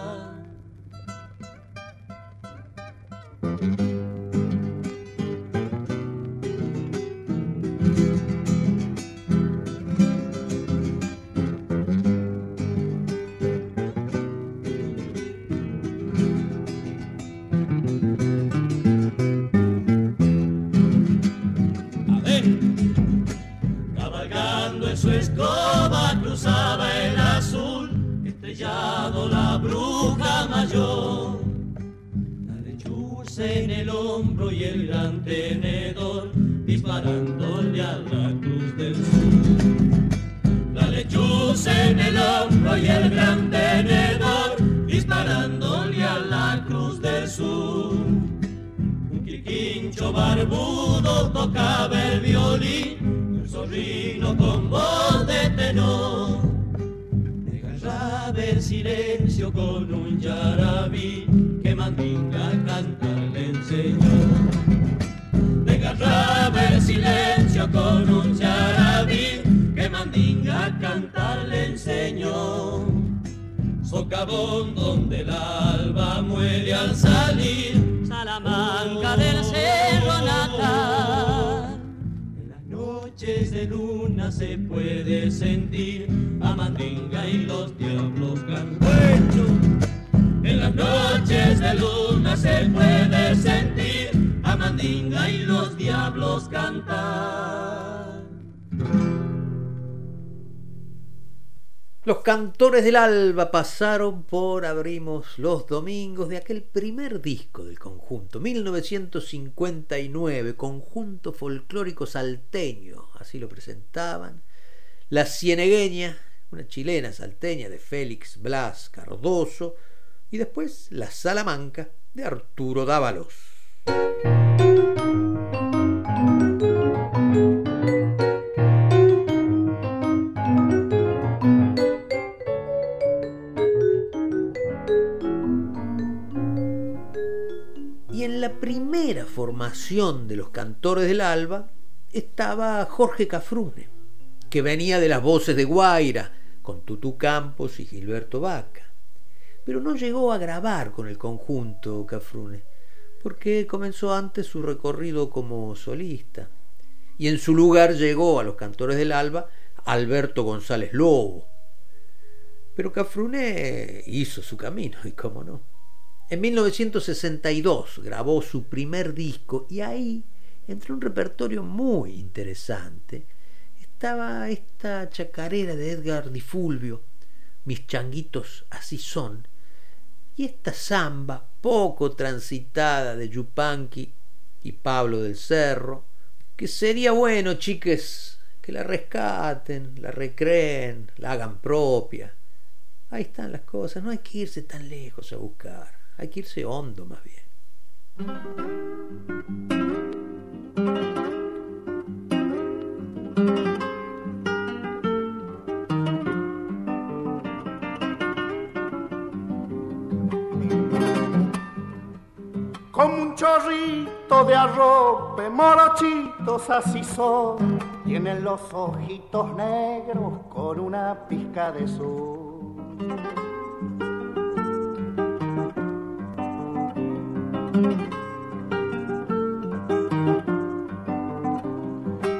La bruja mayor. La lechuza en el hombro y el gran tenedor disparándole a la cruz del sur. La lechuza en el hombro y el gran tenedor disparándole a la cruz del sur. Un quirquincho barbudo tocaba el violín, el zorrino con voz de tenor el silencio con un yarabí que Mandinga cantar le enseñó. Desgarraba el silencio con un yarabí que Mandinga mandinga a cantar le enseñó. Socavón donde el alba muere al salir.
Salamanca del Cerro Natal.
Noches de luna se puede sentir a mandinga y los diablos cantan. En las noches de luna se puede sentir a mandinga y los diablos cantar.
Los cantores del alba pasaron por Abrimos los Domingos de aquel primer disco del conjunto, 1959, conjunto folclórico salteño, así lo presentaban. La Cienegueña, una chilena salteña de Félix Blas Cardoso, y después La Salamanca de Arturo Dávalos. En la primera formación de los cantores del alba estaba Jorge Cafrune, que venía de las voces de Guaira, con Tutú Campos y Gilberto Vaca. Pero no llegó a grabar con el conjunto Cafrune, porque comenzó antes su recorrido como solista. Y en su lugar llegó a los cantores del alba Alberto González Lobo. Pero Cafrune hizo su camino, y cómo no. En 1962 grabó su primer disco y ahí, entre un repertorio muy interesante, estaba esta chacarera de Edgar Di Fulvio, Mis changuitos así son, y esta samba poco transitada de Yupanqui y Pablo del Cerro, que sería bueno, chiques, que la rescaten, la recreen, la hagan propia. Ahí están las cosas, no hay que irse tan lejos a buscar. Hay que irse hondo más bien.
Como un chorrito de arrope, morochitos así son. Tienen los ojitos negros con una pizca de sol.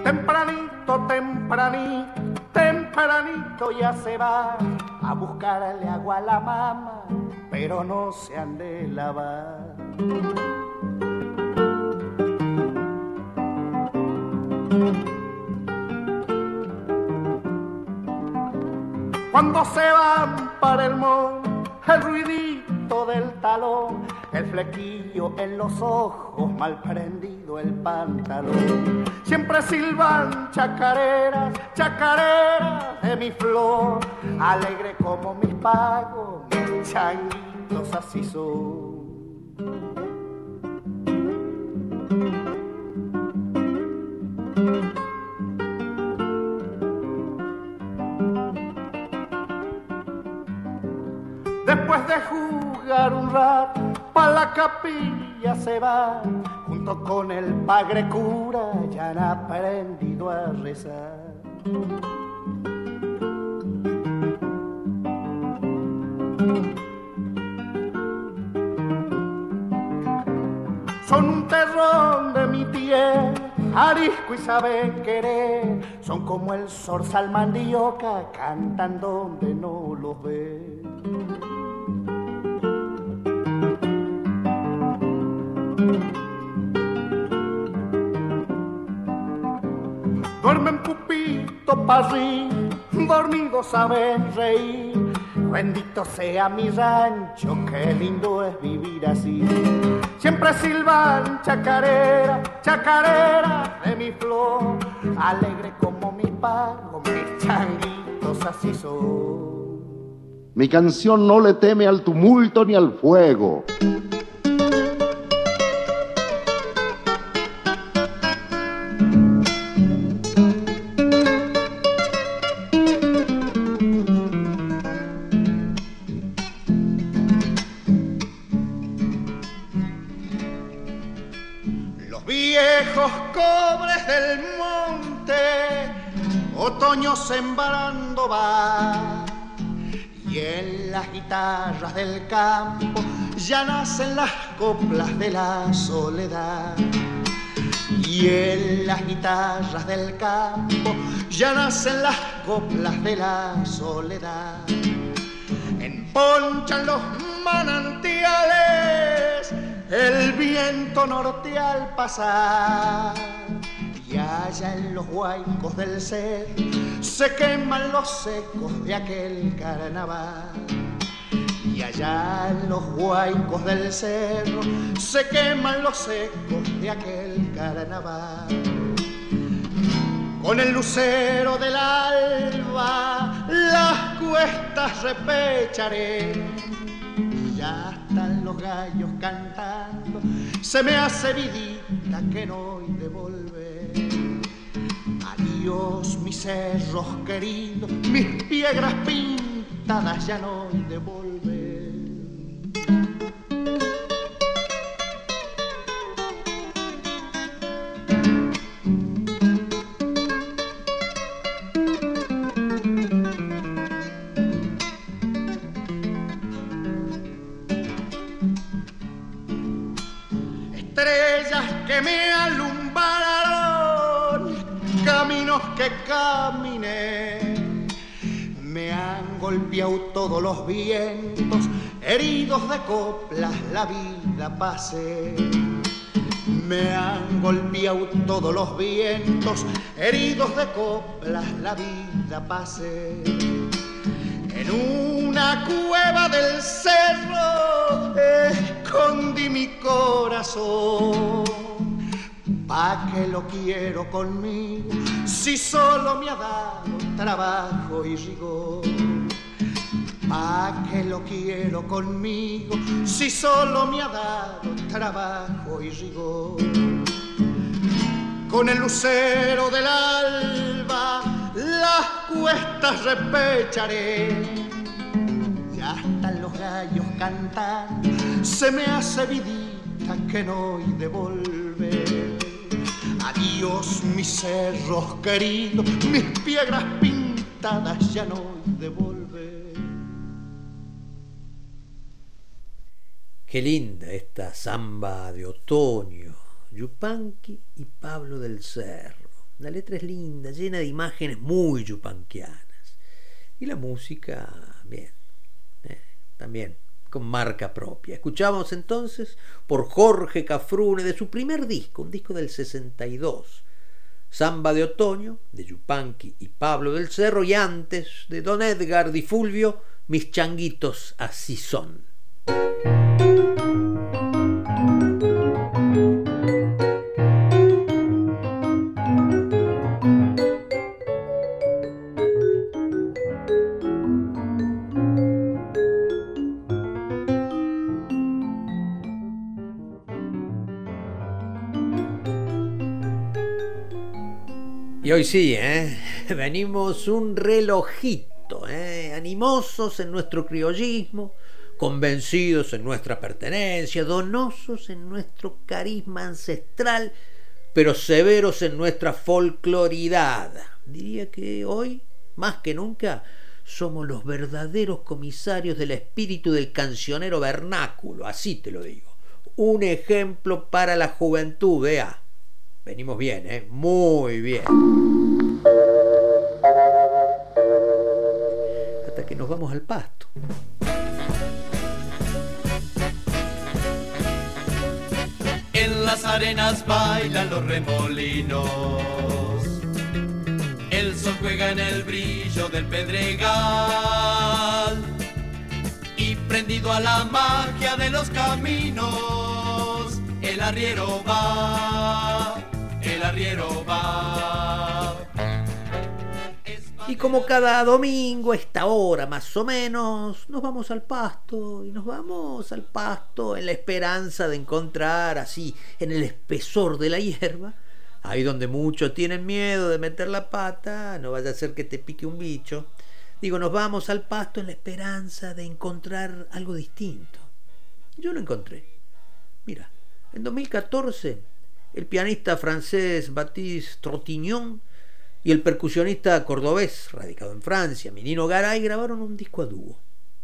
Tempranito, tempranito, tempranito ya se va a buscarle agua a la mama, pero no se han de lavar. Cuando se van para el monte, el ruidito del talón, el flequillo en los ojos, mal prendido el pantalón. Siempre silban chacareras, chacareras de mi flor, alegre como mis pagos, mis changuitos así son. Después de jugar un rato, pa' la capilla se va, junto con el padre cura, ya han aprendido a rezar. Son un terrón de mi tierra, arisco y saben querer, son como el zorzal mandioca, cantan donde no los ve. Duermen pupito parrí, dormidos saben reír. Bendito sea mi rancho, qué lindo es vivir así. Siempre silban chacarera, chacarera de mi flor, alegre como mi pago, mis changuitos así son.
Mi canción no le teme al tumulto ni al fuego.
Campo ya nacen las coplas de la soledad. Y en las guitarras del campo ya nacen las coplas de la soledad. Emponchan los manantiales, el viento norte al pasar. Y allá en los huaicos del ser se queman los secos de aquel carnaval. Y allá en los huaicos del cerro se queman los secos de aquel carnaval. Con el lucero del alba las cuestas repecharé. Ya están los gallos cantando, se me hace vidita que no hay de volver. Adiós mis cerros queridos, mis piedras ya no hay de volver. Estrellas que me alumbraron, caminos que caminé. Me han golpeado todos los vientos, heridos de coplas la vida pasé. Me han golpeado todos los vientos, heridos de coplas la vida pasé. En una cueva del cerro escondí mi corazón. Pa' que lo quiero conmigo si solo me ha dado trabajo y rigor? Pa' que lo quiero conmigo si solo me ha dado trabajo y rigor? Con el lucero del alba las cuestas repecharé. Ya están los gallos cantando, se me hace vidita que no hay de volver. Adiós mis cerros queridos, mis piedras pintadas ya no hay
Qué linda esta samba de otoño, Yupanqui y Pablo del Cerro. La letra es linda, llena de imágenes muy yupanquianas. Y la música, bien, eh, también con marca propia. Escuchamos entonces por Jorge Cafrune de su primer disco, un disco del 62, Samba de Otoño, de Yupanqui y Pablo del Cerro, y antes de Don Edgar Di Fulvio, Mis changuitos así son. Y hoy sí, ¿eh? (laughs) venimos un relojito, ¿eh? animosos en nuestro criollismo, convencidos en nuestra pertenencia, donosos en nuestro carisma ancestral, pero severos en nuestra folcloridad. Diría que hoy, más que nunca, somos los verdaderos comisarios del espíritu del cancionero vernáculo, así te lo digo. Un ejemplo para la juventud, vea. Venimos bien, ¿eh? Muy bien. Hasta que nos vamos al pasto.
En las arenas bailan los remolinos. El sol juega en el brillo del pedregal. Y prendido a la magia de los caminos, el arriero va, el arriero va.
Y como cada domingo, a esta hora más o menos, nos vamos al pasto y nos vamos al pasto en la esperanza de encontrar así, en el espesor de la hierba, ahí donde muchos tienen miedo de meter la pata, no vaya a ser que te pique un bicho. Digo, nos vamos al pasto en la esperanza de encontrar algo distinto. Yo lo encontré. Mira, en 2014, el pianista francés Baptiste Trottignon y el percusionista cordobés, radicado en Francia, Minino Garay, grabaron un disco a dúo.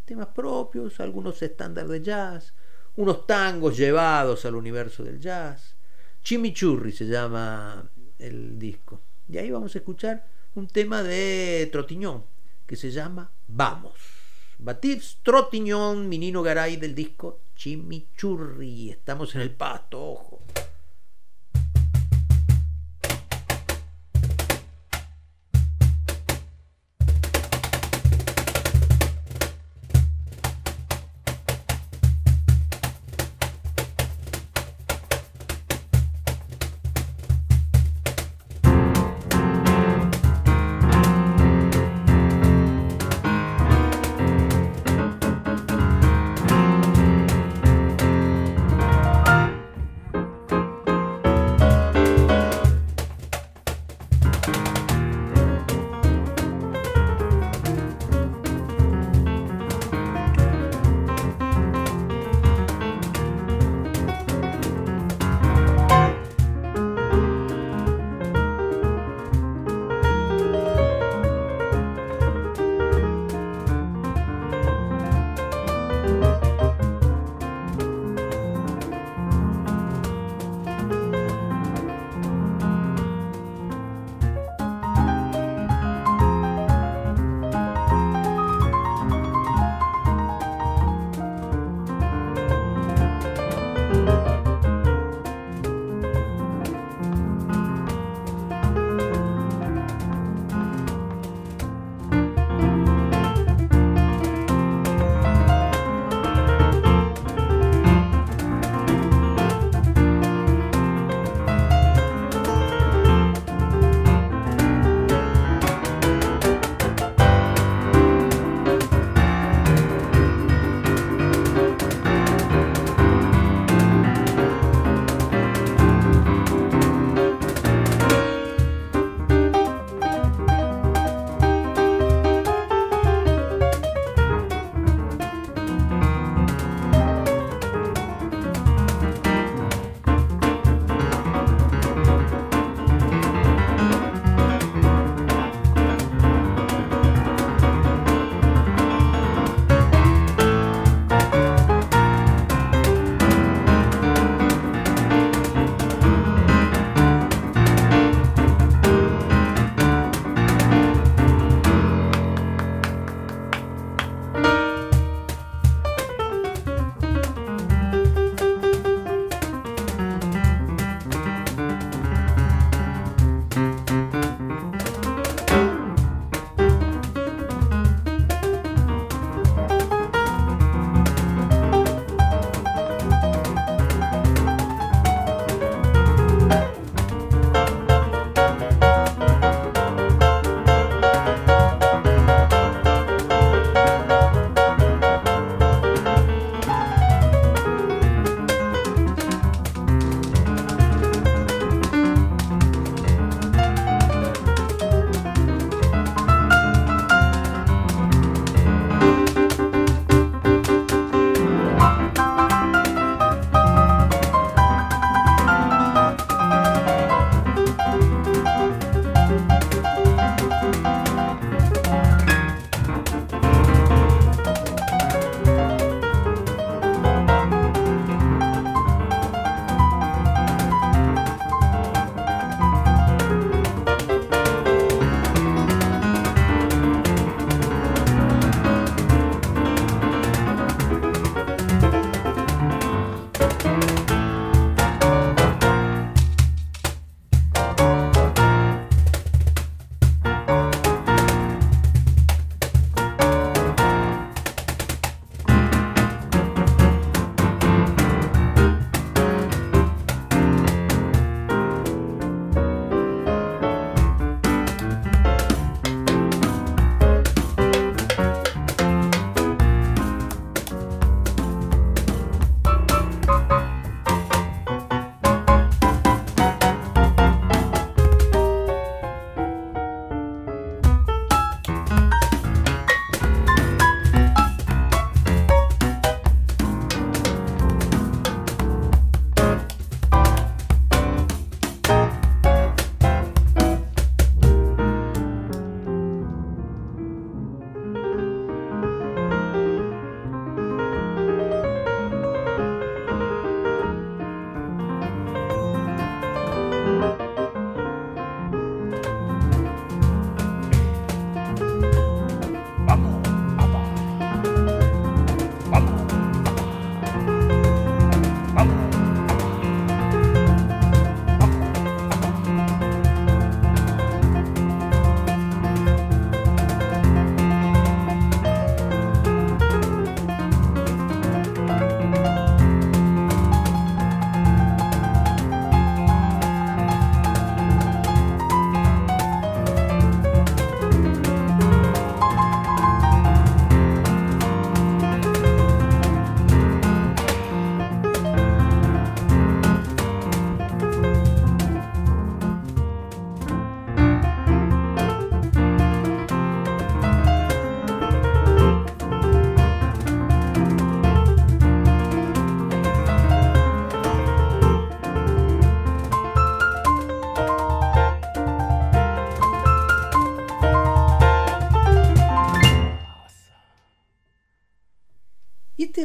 Temas propios, algunos estándares de jazz, unos tangos llevados al universo del jazz. Chimichurri se llama el disco. Y ahí vamos a escuchar un tema de Trotiñón que se llama Vamos. Batis Trotiñón, Minino Garay del disco Chimichurri. Estamos en el pasto, ojo.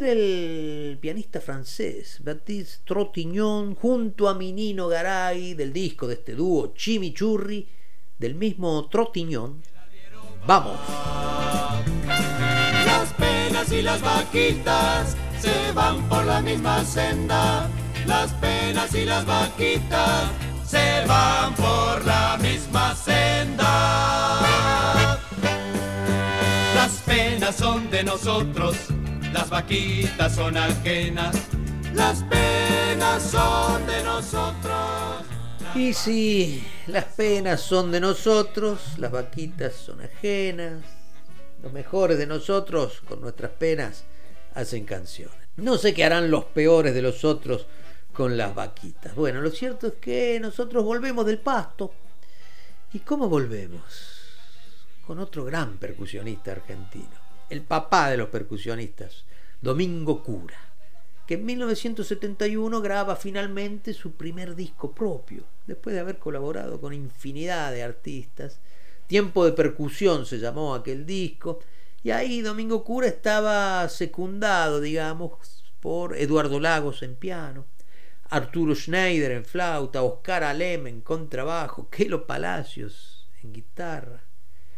Era el pianista francés, Baptiste Trottignon, junto a Minino Garay, del disco de este dúo Chimichurri, del mismo Trottignon. ¡Vamos!
Las penas y las vaquitas se van por la misma senda. Las penas y las vaquitas se van por la misma senda. Las penas son de nosotros las vaquitas son ajenas, las penas son de nosotros.
Y si las penas son de nosotros, las vaquitas son ajenas, los mejores de nosotros con nuestras penas hacen canciones. No sé qué harán los peores de los otros con las vaquitas. Bueno, lo cierto es que nosotros volvemos del pasto. ¿Y cómo volvemos? Con otro gran percusionista argentino el papá de los percusionistas, Domingo Cura, que en 1971 graba finalmente su primer disco propio, después de haber colaborado con infinidad de artistas. Tiempo de percusión se llamó aquel disco, y ahí Domingo Cura estaba secundado, digamos, por Eduardo Lagos en piano, Arturo Schneider en flauta, Oscar Alem en contrabajo, Kelo Palacios en guitarra.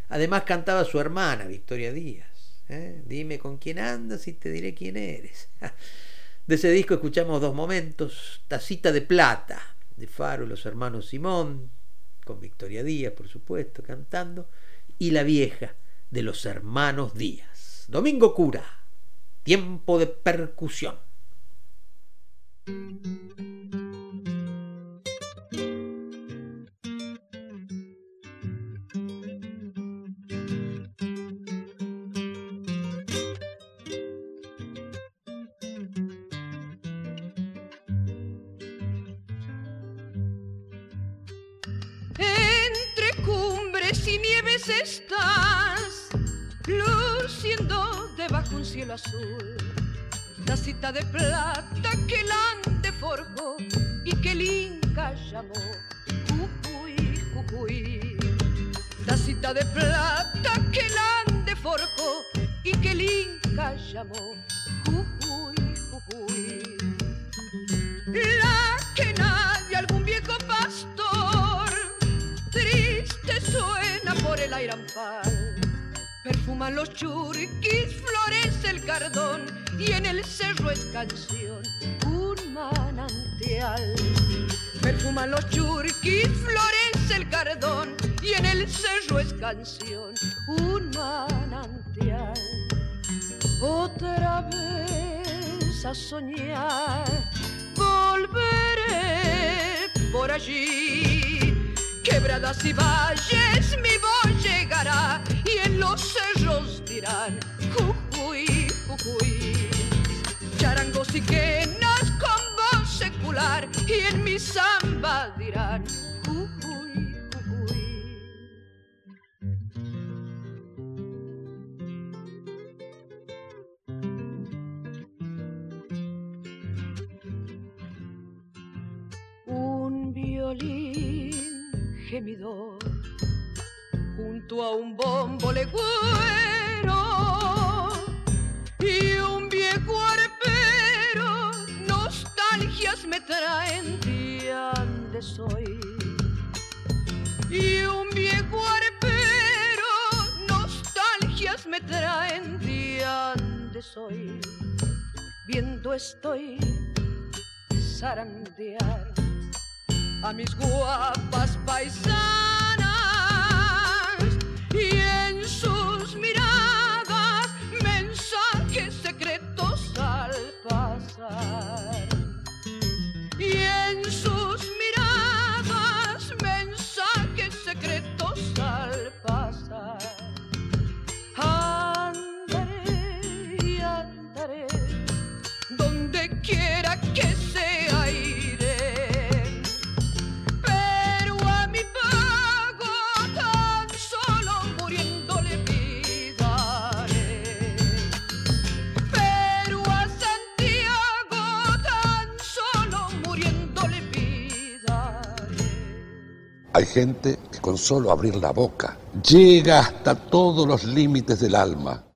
Además cantaba su hermana, Victoria Díaz. ¿Eh? Dime con quién andas y te diré quién eres. (laughs) De ese disco escuchamos dos momentos, Tacita de Plata, de Faro y los hermanos Simón, con Victoria Díaz, por supuesto, cantando, y La Vieja, de los hermanos Díaz. Domingo Cura, tiempo de percusión.
Estás luciendo debajo un cielo azul. Tacita de plata que el ande forjó y que el Inca llamó Jujuy, Jujuy. Tacita de plata que el ande forjó y que el Inca llamó airampal. Perfuman los churquis, florece el cardón y en el cerro es canción un manantial. Perfuman los churquis, florece el cardón y en el cerro es canción un manantial. Otra vez a soñar, volveré por allí quebradas y valles mi voz llegará y en los cerros dirán Jujuy, Jujuy. Charangos y quenas con voz secular y en mi samba dirán Jujuy, Jujuy. Un violín gemidor junto a un bombo legüero y un viejo arpero nostalgias me traen de soy. Y un viejo arpero nostalgias me traen de ande soy. Viendo estoy zarandear a mis guapas paisanas y en sus miradas mensajes secretos al pasar.
Hay gente que con solo abrir la boca llega hasta todos los límites del alma.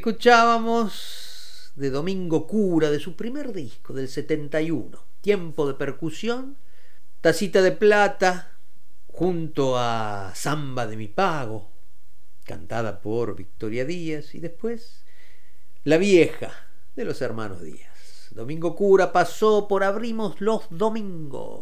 Escuchábamos de Domingo Cura, de su primer disco, del 71, Tiempo de Percusión, Tacita de Plata, junto a Samba de mi Pago, cantada por Victoria Díaz, y después La Vieja, de los hermanos Díaz. Domingo Cura pasó por Abrimos los Domingos.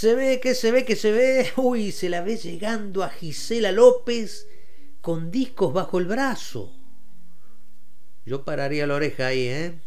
Se ve? ¿Qué se ve? ¿Qué se ve? (laughs) Uy, se la ve llegando a Gisela López con discos bajo el brazo. Yo pararía la oreja ahí, ¿eh?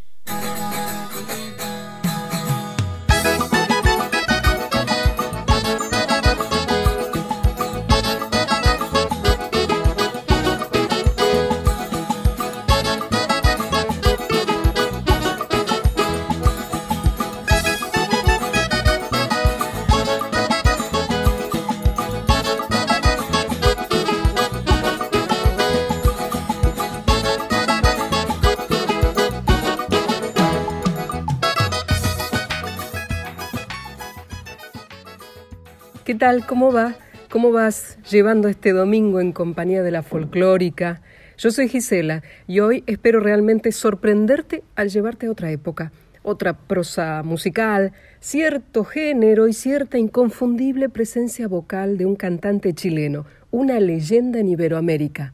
¿Qué tal? ¿Cómo va? ¿Cómo vas llevando este domingo en compañía de la folclórica? Yo soy Gisela y hoy espero realmente sorprenderte al llevarte a otra época, otra prosa musical, cierto género y cierta inconfundible presencia vocal de un cantante chileno, una leyenda en Iberoamérica.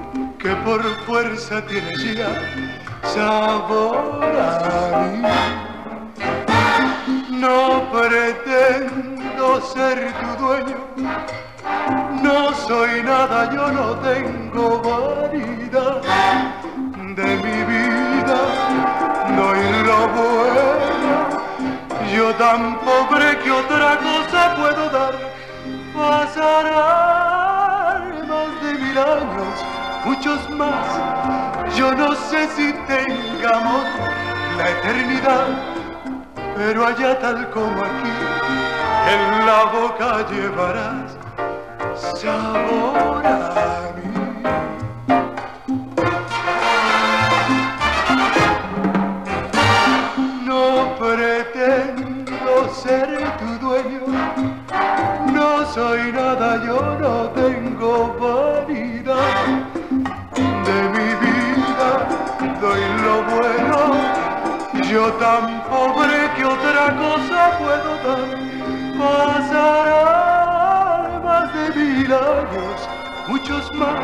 que por fuerza tienes ya sabor a mí. No pretendo ser tu dueño, no soy nada, yo no tengo variedad de mi vida, doy lo bueno, yo tan pobre que otra cosa puedo dar, pasará más de mil años más. Yo no sé si tengamos la eternidad, pero allá tal como aquí, en la boca llevarás sabor a mí. No pretendo ser tu dueño, no soy nada, yo no tengo doy lo bueno, yo tan pobre que otra cosa puedo dar. Pasarán más de mil años, muchos más,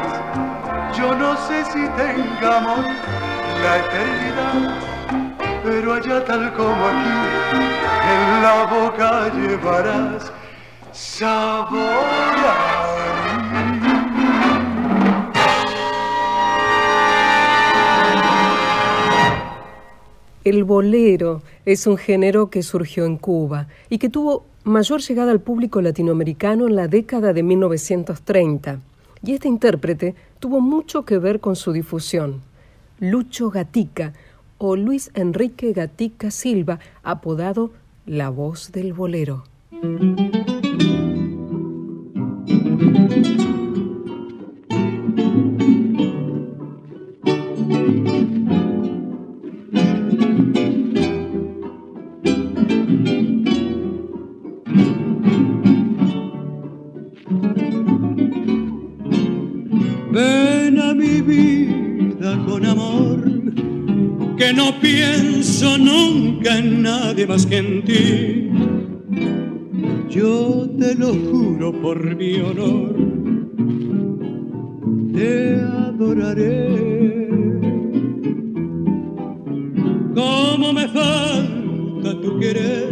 yo no sé si tengamos la eternidad, pero allá tal como aquí, en la boca llevarás sabor
El bolero es un género que surgió en Cuba y que tuvo mayor llegada al público latinoamericano en la década de 1930. Y este intérprete tuvo mucho que ver con su difusión. Lucho Gatica o Luis Enrique Gatica Silva, apodado La Voz del Bolero.
No pienso nunca en nadie más que en ti. Yo te lo juro por mi honor, te adoraré. Como me falta tu querer,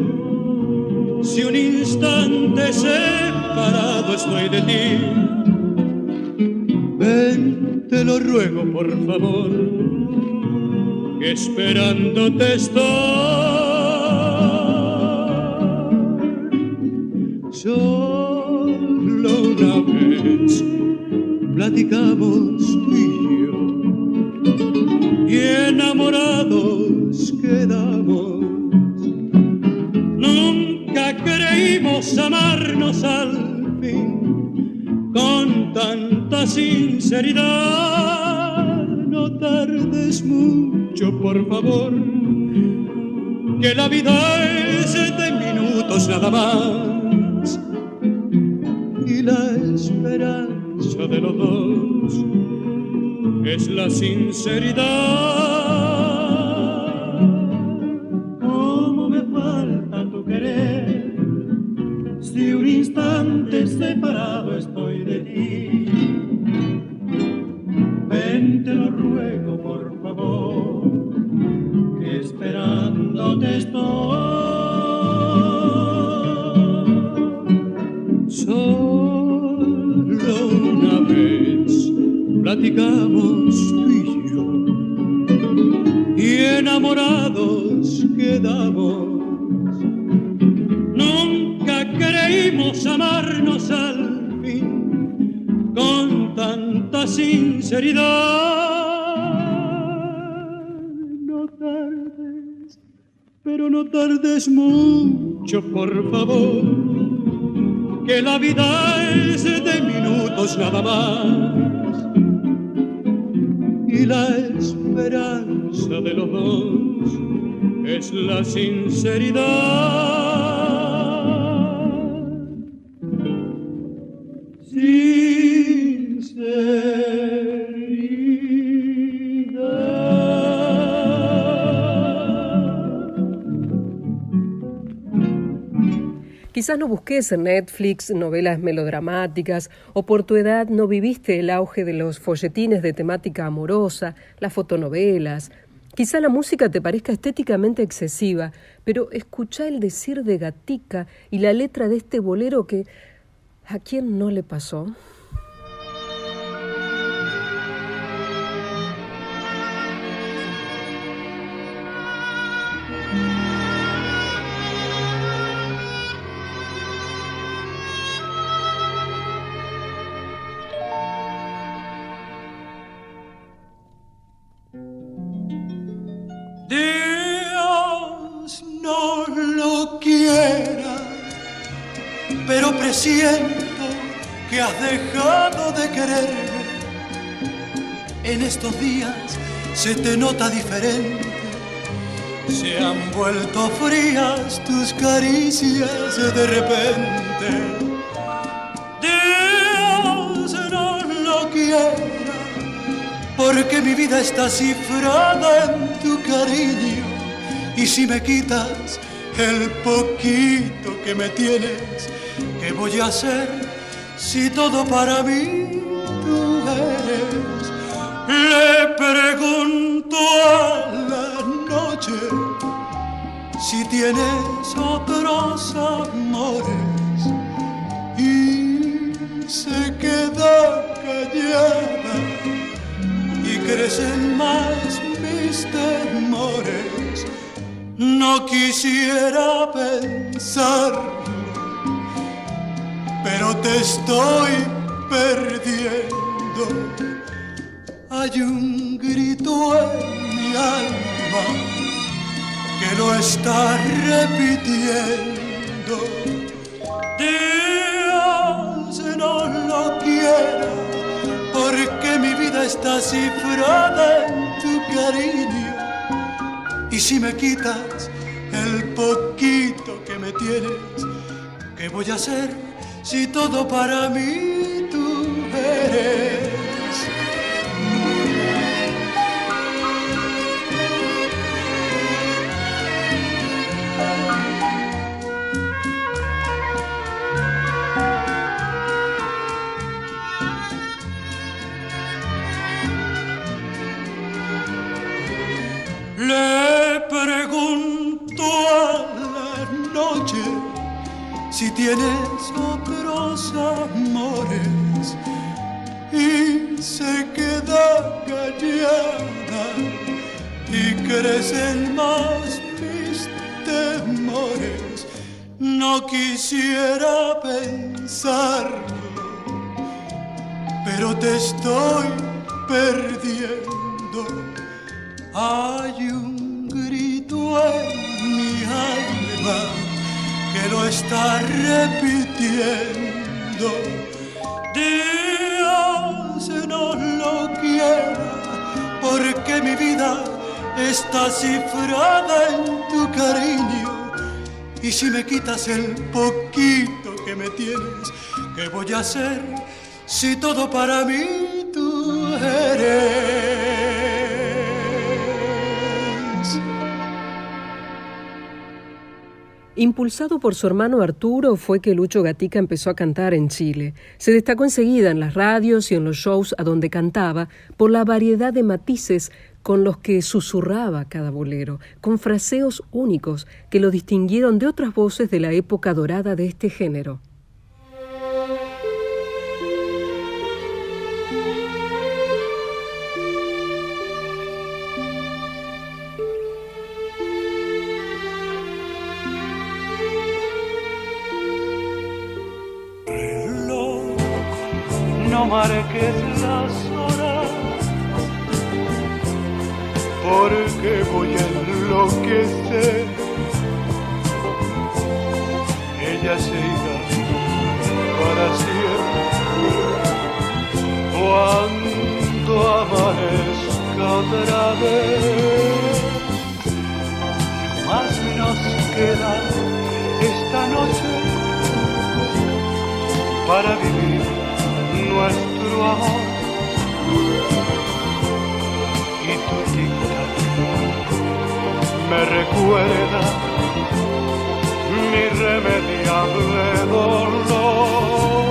si un instante separado estoy de ti. Ven, te lo ruego por favor, que esperándote estoy. Solo una vez platicamos tú y yo, y enamorados quedamos. Nunca creímos amarnos al fin con tanta sinceridad. No tardes por favor, que la vida es de minutos nada más. Y la esperanza de los dos es la sinceridad. La sinceridad.
Quizás no busques en Netflix novelas melodramáticas o por tu edad no viviste el auge de los folletines de temática amorosa, las fotonovelas. Quizá la música te parezca estéticamente excesiva, pero escucha el decir de Gatica y la letra de este bolero que ¿a quién no le pasó?
Quiera, pero presiento que has dejado de quererme. En estos días se te nota diferente, se han vuelto frías tus caricias de repente. Dios no lo quiera porque mi vida está cifrada en tu cariño. Y si me quitas el poquito que me tienes, ¿qué voy a hacer si todo para mí tú eres? Le pregunto a la noche si tienes otros amores y se queda callada y crecen más mis temores. No quisiera pensarlo, pero te estoy perdiendo. Hay un grito en mi alma que lo está repitiendo. Dios no lo quiera porque mi vida está cifrada en tu cariño. Y si me quitas el poquito que me tienes, ¿qué voy a hacer si todo para mí tú eres?
Si tienes otros amores y se queda callada y crecen más mis temores. No quisiera pensarlo, pero te estoy perdiendo. Hay un grito en mi alma que lo está repitiendo. Dios no lo quiera, porque mi vida está cifrada en tu cariño. Y si me quitas el poquito que me tienes, ¿qué voy a hacer si todo para mí tú eres?
Impulsado por su hermano Arturo fue que Lucho Gatica empezó a cantar en Chile. Se destacó enseguida en las radios y en los shows a donde cantaba por la variedad de matices con los que susurraba cada bolero, con fraseos únicos que lo distinguieron de otras voces de la época dorada de este género.
Me recuerda mi irremediable dolor.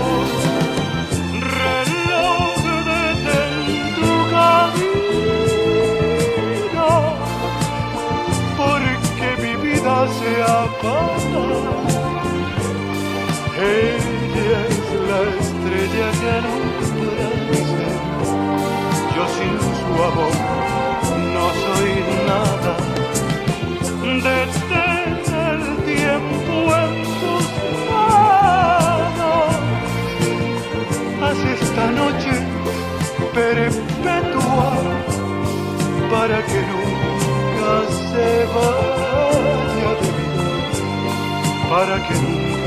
Reloj detén tu camino porque mi vida se apaga. Ella es la estrella que alumbra mi ser. Yo sin su amor Detén el tiempo en tus manos. Haz esta noche perpetua para que nunca se vaya de mí. Para que nunca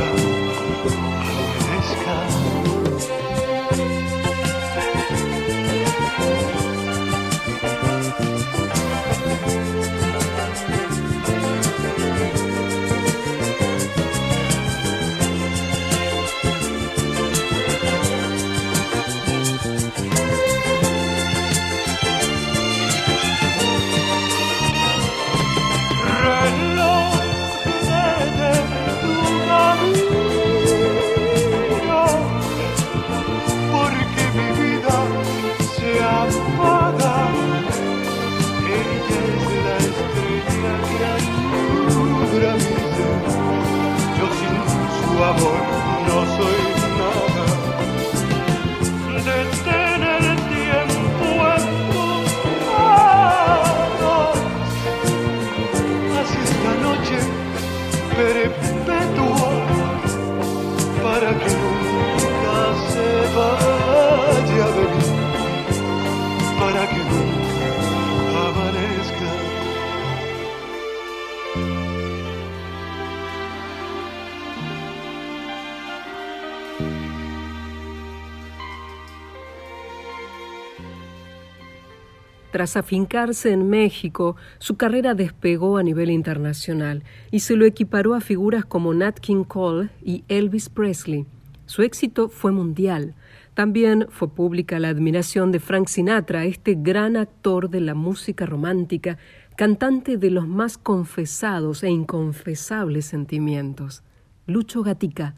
Tras afincarse en México, su carrera despegó a nivel internacional y se lo equiparó a figuras como Nat King Cole y Elvis Presley. Su éxito fue mundial. También fue pública la admiración de Frank Sinatra, este gran actor de la música romántica, cantante de los más confesados e inconfesables sentimientos. Lucho Gatica,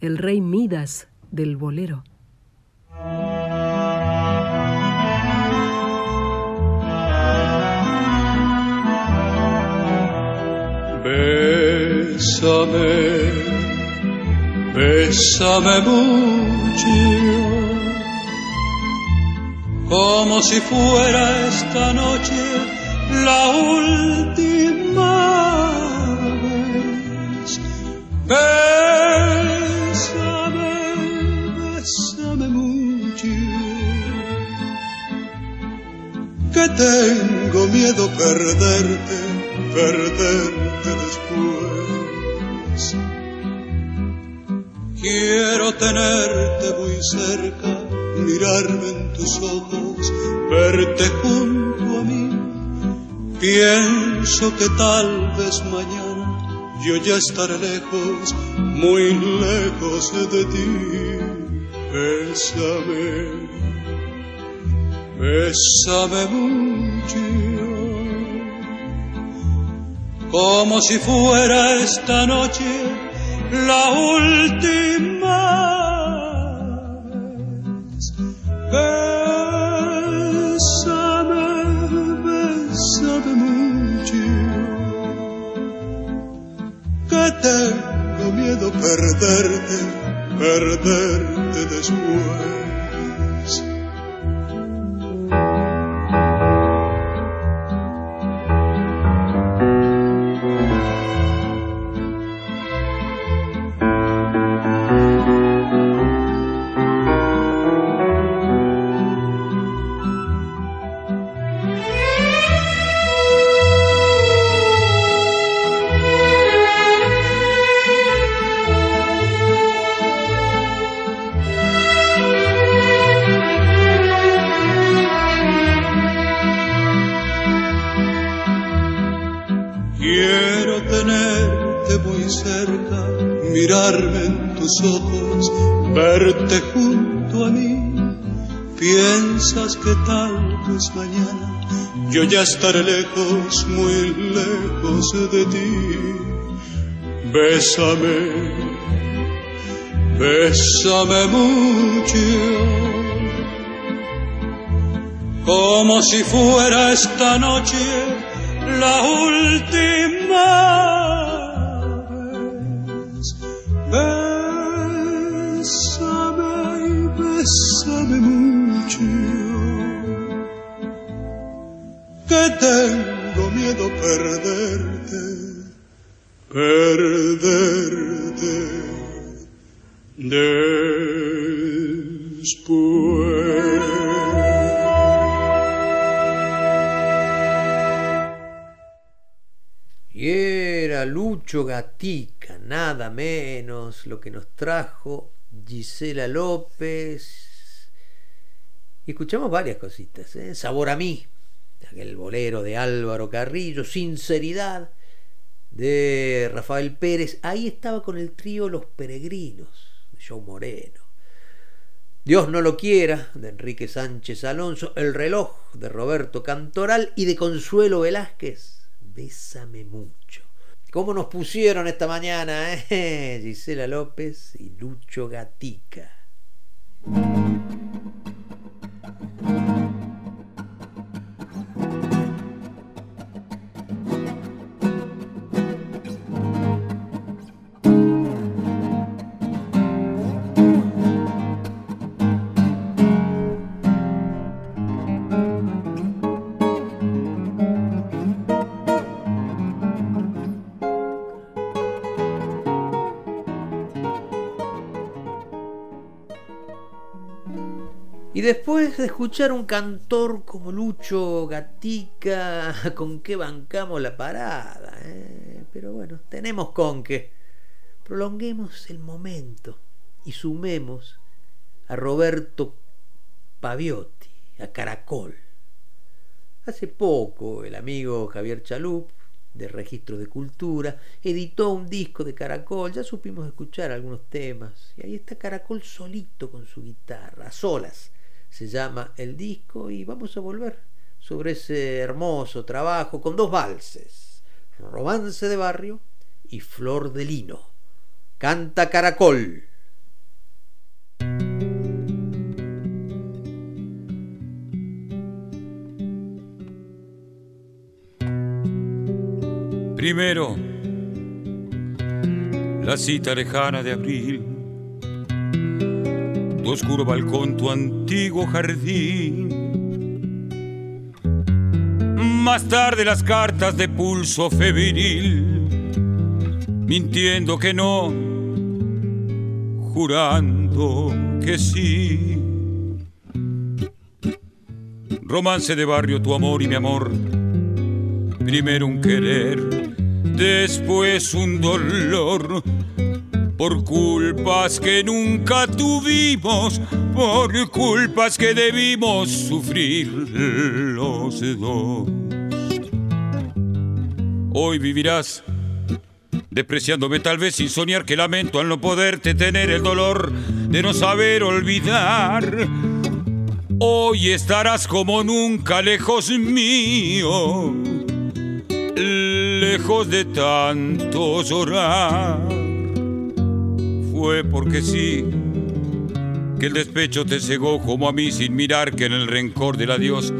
el rey Midas del bolero.
Bésame
Bésame mucho, como si fuera esta noche la última vez. Bésame, bésame mucho, que tengo miedo perderte, perderte después. Quiero tenerte muy cerca, mirarme en tus ojos, verte junto a mí. Pienso que tal vez mañana yo ya estaré lejos, muy lejos de ti. Bésame, bésame mucho, como si fuera esta noche la última. Bésame, bésame mucho, que tengo miedo perderte, perderte después. Yo ya estaré lejos, muy lejos de ti. Bésame, bésame mucho, como si fuera esta noche la última tengo miedo perderte, perderte después.
Y era Lucho Gatica, nada menos, lo que nos trajo Gisela López. Escuchamos varias cositas. ¿eh? Sabor a mí, aquel bolero de Álvaro Carrillo, Sinceridad de Rafael Pérez. Ahí estaba con el trío Los Peregrinos, de Joe Moreno. Dios no lo quiera, de Enrique Sánchez Alonso, El reloj, de Roberto Cantoral y de Consuelo Velázquez. Bésame mucho. ¿Cómo nos pusieron esta mañana, eh? (laughs) Gisela López y Lucho Gatica. Y después de escuchar un cantor como Lucho Gatica, (laughs) ¿con qué bancamos la parada? eh? Pero bueno, tenemos con qué. Prolonguemos el momento y sumemos a Roberto Paviotti, a Caracol. Hace poco el amigo Javier Chalup, de Registro de Cultura, editó un disco de Caracol, ya supimos escuchar algunos temas, y ahí está Caracol solito con su guitarra, a solas se llama el disco y vamos a volver sobre ese hermoso trabajo con dos valses, Romance de Barrio y Flor de Lino. Canta Caracol.
Primero, la cita lejana de abril tu oscuro balcón, tu antiguo jardín. Más tarde las cartas de pulso febril, mintiendo que no, jurando que sí. Romance de barrio, tu amor y mi amor. Primero un querer, después un dolor. Por culpas que nunca tuvimos, por culpas que debimos sufrir los dos. Hoy vivirás despreciándome tal vez sin soñar que lamento al no poderte tener el dolor de no saber olvidar Hoy estarás como nunca lejos mío, lejos de tanto llorar. Fue porque sí, que el despecho te cegó como a mí sin mirar que en el rencor del adiós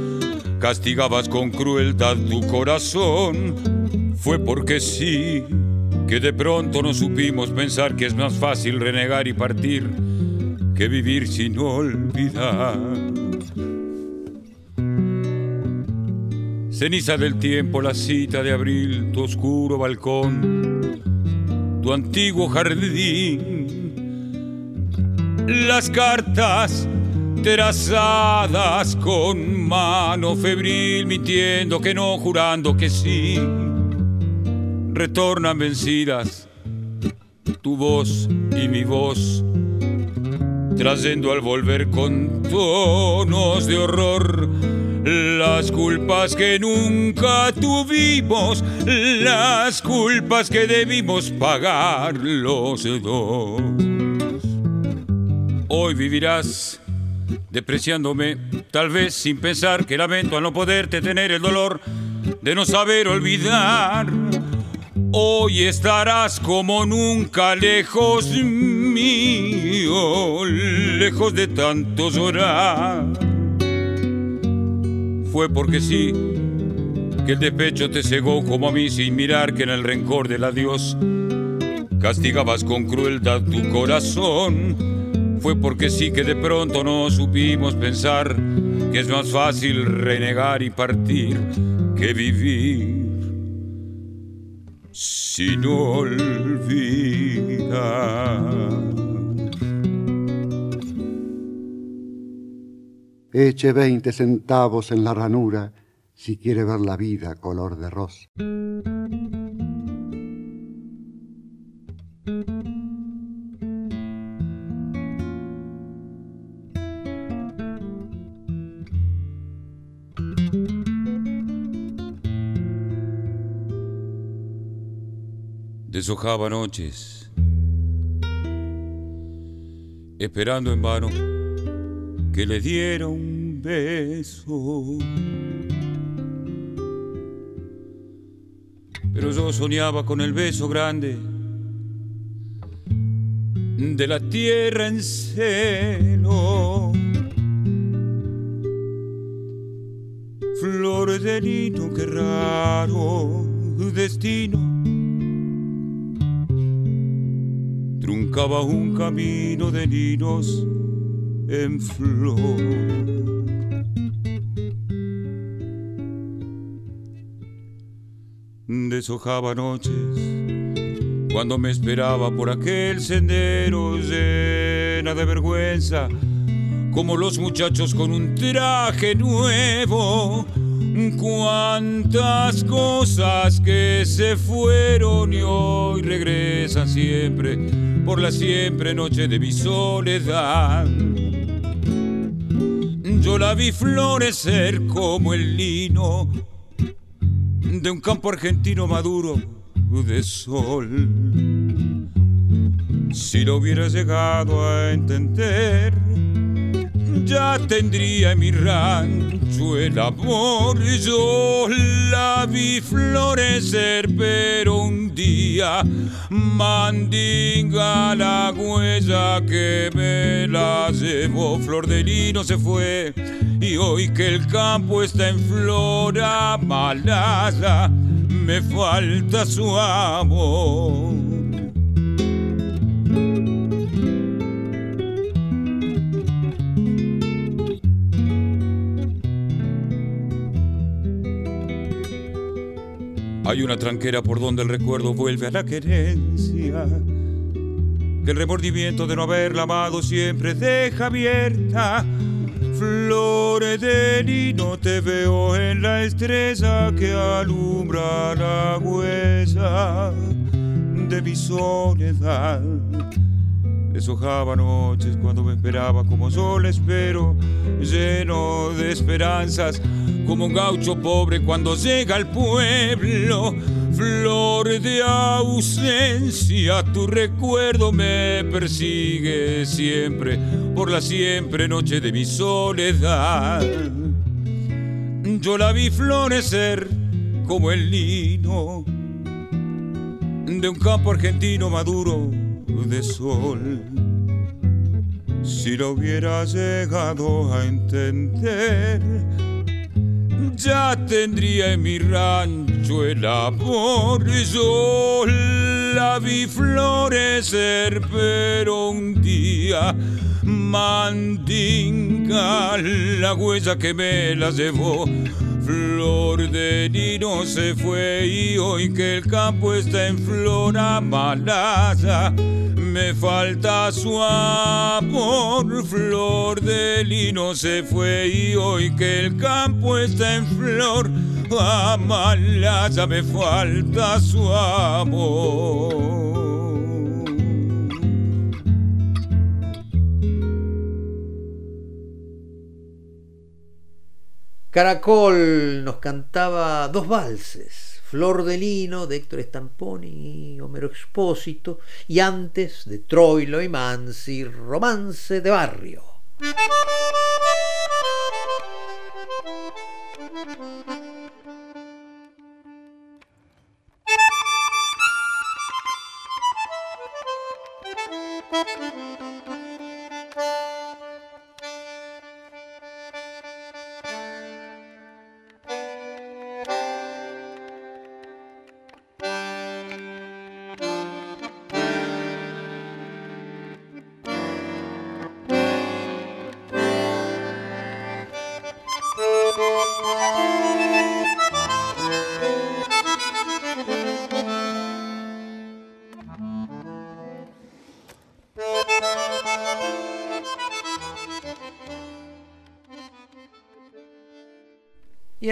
castigabas con crueldad tu corazón. Fue porque sí, que de pronto no supimos pensar que es más fácil renegar y partir que vivir sin olvidar. Ceniza del tiempo, la cita de abril, tu oscuro balcón, tu antiguo jardín, las cartas trazadas con mano febril, mintiendo que no, jurando que sí, retornan vencidas tu voz y mi voz, trayendo al volver con tonos de horror las culpas que nunca tuvimos, las culpas que debimos pagar los dos. Hoy vivirás despreciándome, tal vez sin pensar que lamento al no poderte tener el dolor de no saber olvidar. Hoy estarás como nunca lejos mío, lejos de tanto llorar fue porque sí, que el despecho te cegó como a mí sin mirar que en el rencor del adiós castigabas con crueldad tu corazón. Fue porque sí que de pronto no supimos pensar que es más fácil renegar y partir que vivir sin olvidar.
Eche veinte centavos en la ranura si quiere ver la vida color de rosa.
Deshojaba noches, esperando en vano que le diera un beso. Pero yo soñaba con el beso grande de la tierra en celo. Flores de lino, qué raro destino. Truncaba un camino de linos en flor. Deshojaba noches cuando me esperaba por aquel sendero llena de vergüenza, como los muchachos con un traje nuevo. Cuántas cosas que se fueron y hoy regresan siempre por la siempre noche de mi soledad. Yo la vi florecer como el lino de un campo argentino maduro de sol. Si lo hubiera llegado a entender, ya tendría en mi rancho el amor. Yo la vi florecer, pero un día mandinga la huella que me la llevó. Flor de lino se fue y hoy que el campo está en flora malada, me falta su amor. Hay una tranquera por donde el recuerdo vuelve a la querencia. Que el remordimiento de no haberla amado siempre deja abierta. Flores de lino te veo en la estrella que alumbra la huesa de mi soledad. Deshojaba noches cuando me esperaba como sol espero, lleno de esperanzas, como un gaucho pobre cuando llega al pueblo. Flor de ausencia, tu recuerdo me persigue siempre por la siempre noche de mi soledad. Yo la vi florecer como el lino de un campo argentino maduro de sol. Si lo hubiera llegado a entender, ya tendría en mi rancho el amor. Yo la vi florecer, pero un día mandinga la huella que me la llevó Flor de lino se fue y hoy que el campo está en flor amalada, me falta su amor. Flor de lino se fue y hoy que el campo está en flor amalada, me falta su amor.
Caracol nos cantaba dos valses, Flor de Lino de Héctor Stamponi y Homero Expósito, y antes de Troilo y Mansi, Romance de Barrio.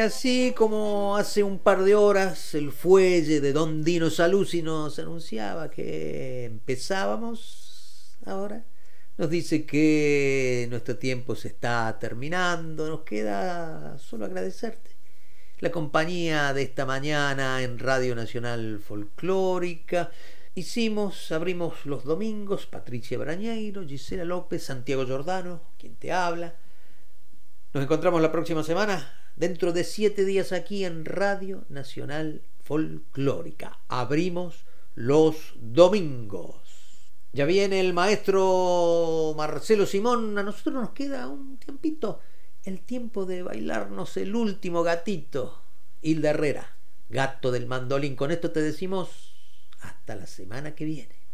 Así como hace un par de horas el fuelle de Don Dino Saluzzi nos anunciaba que empezábamos ahora, nos dice que nuestro tiempo se está terminando, nos queda solo agradecerte la compañía de esta mañana en Radio Nacional Folclórica. Hicimos, abrimos los domingos, Patricia Brañeiro, Gisela López, Santiago Giordano, quien te habla. Nos encontramos la próxima semana dentro de siete días aquí en Radio Nacional Folclórica. Abrimos los domingos. Ya viene el maestro Marcelo Simón, a nosotros nos queda un tiempito, el tiempo de bailarnos el último gatito, Hilda Herrera, gato del mandolín. Con esto te decimos hasta la semana que viene.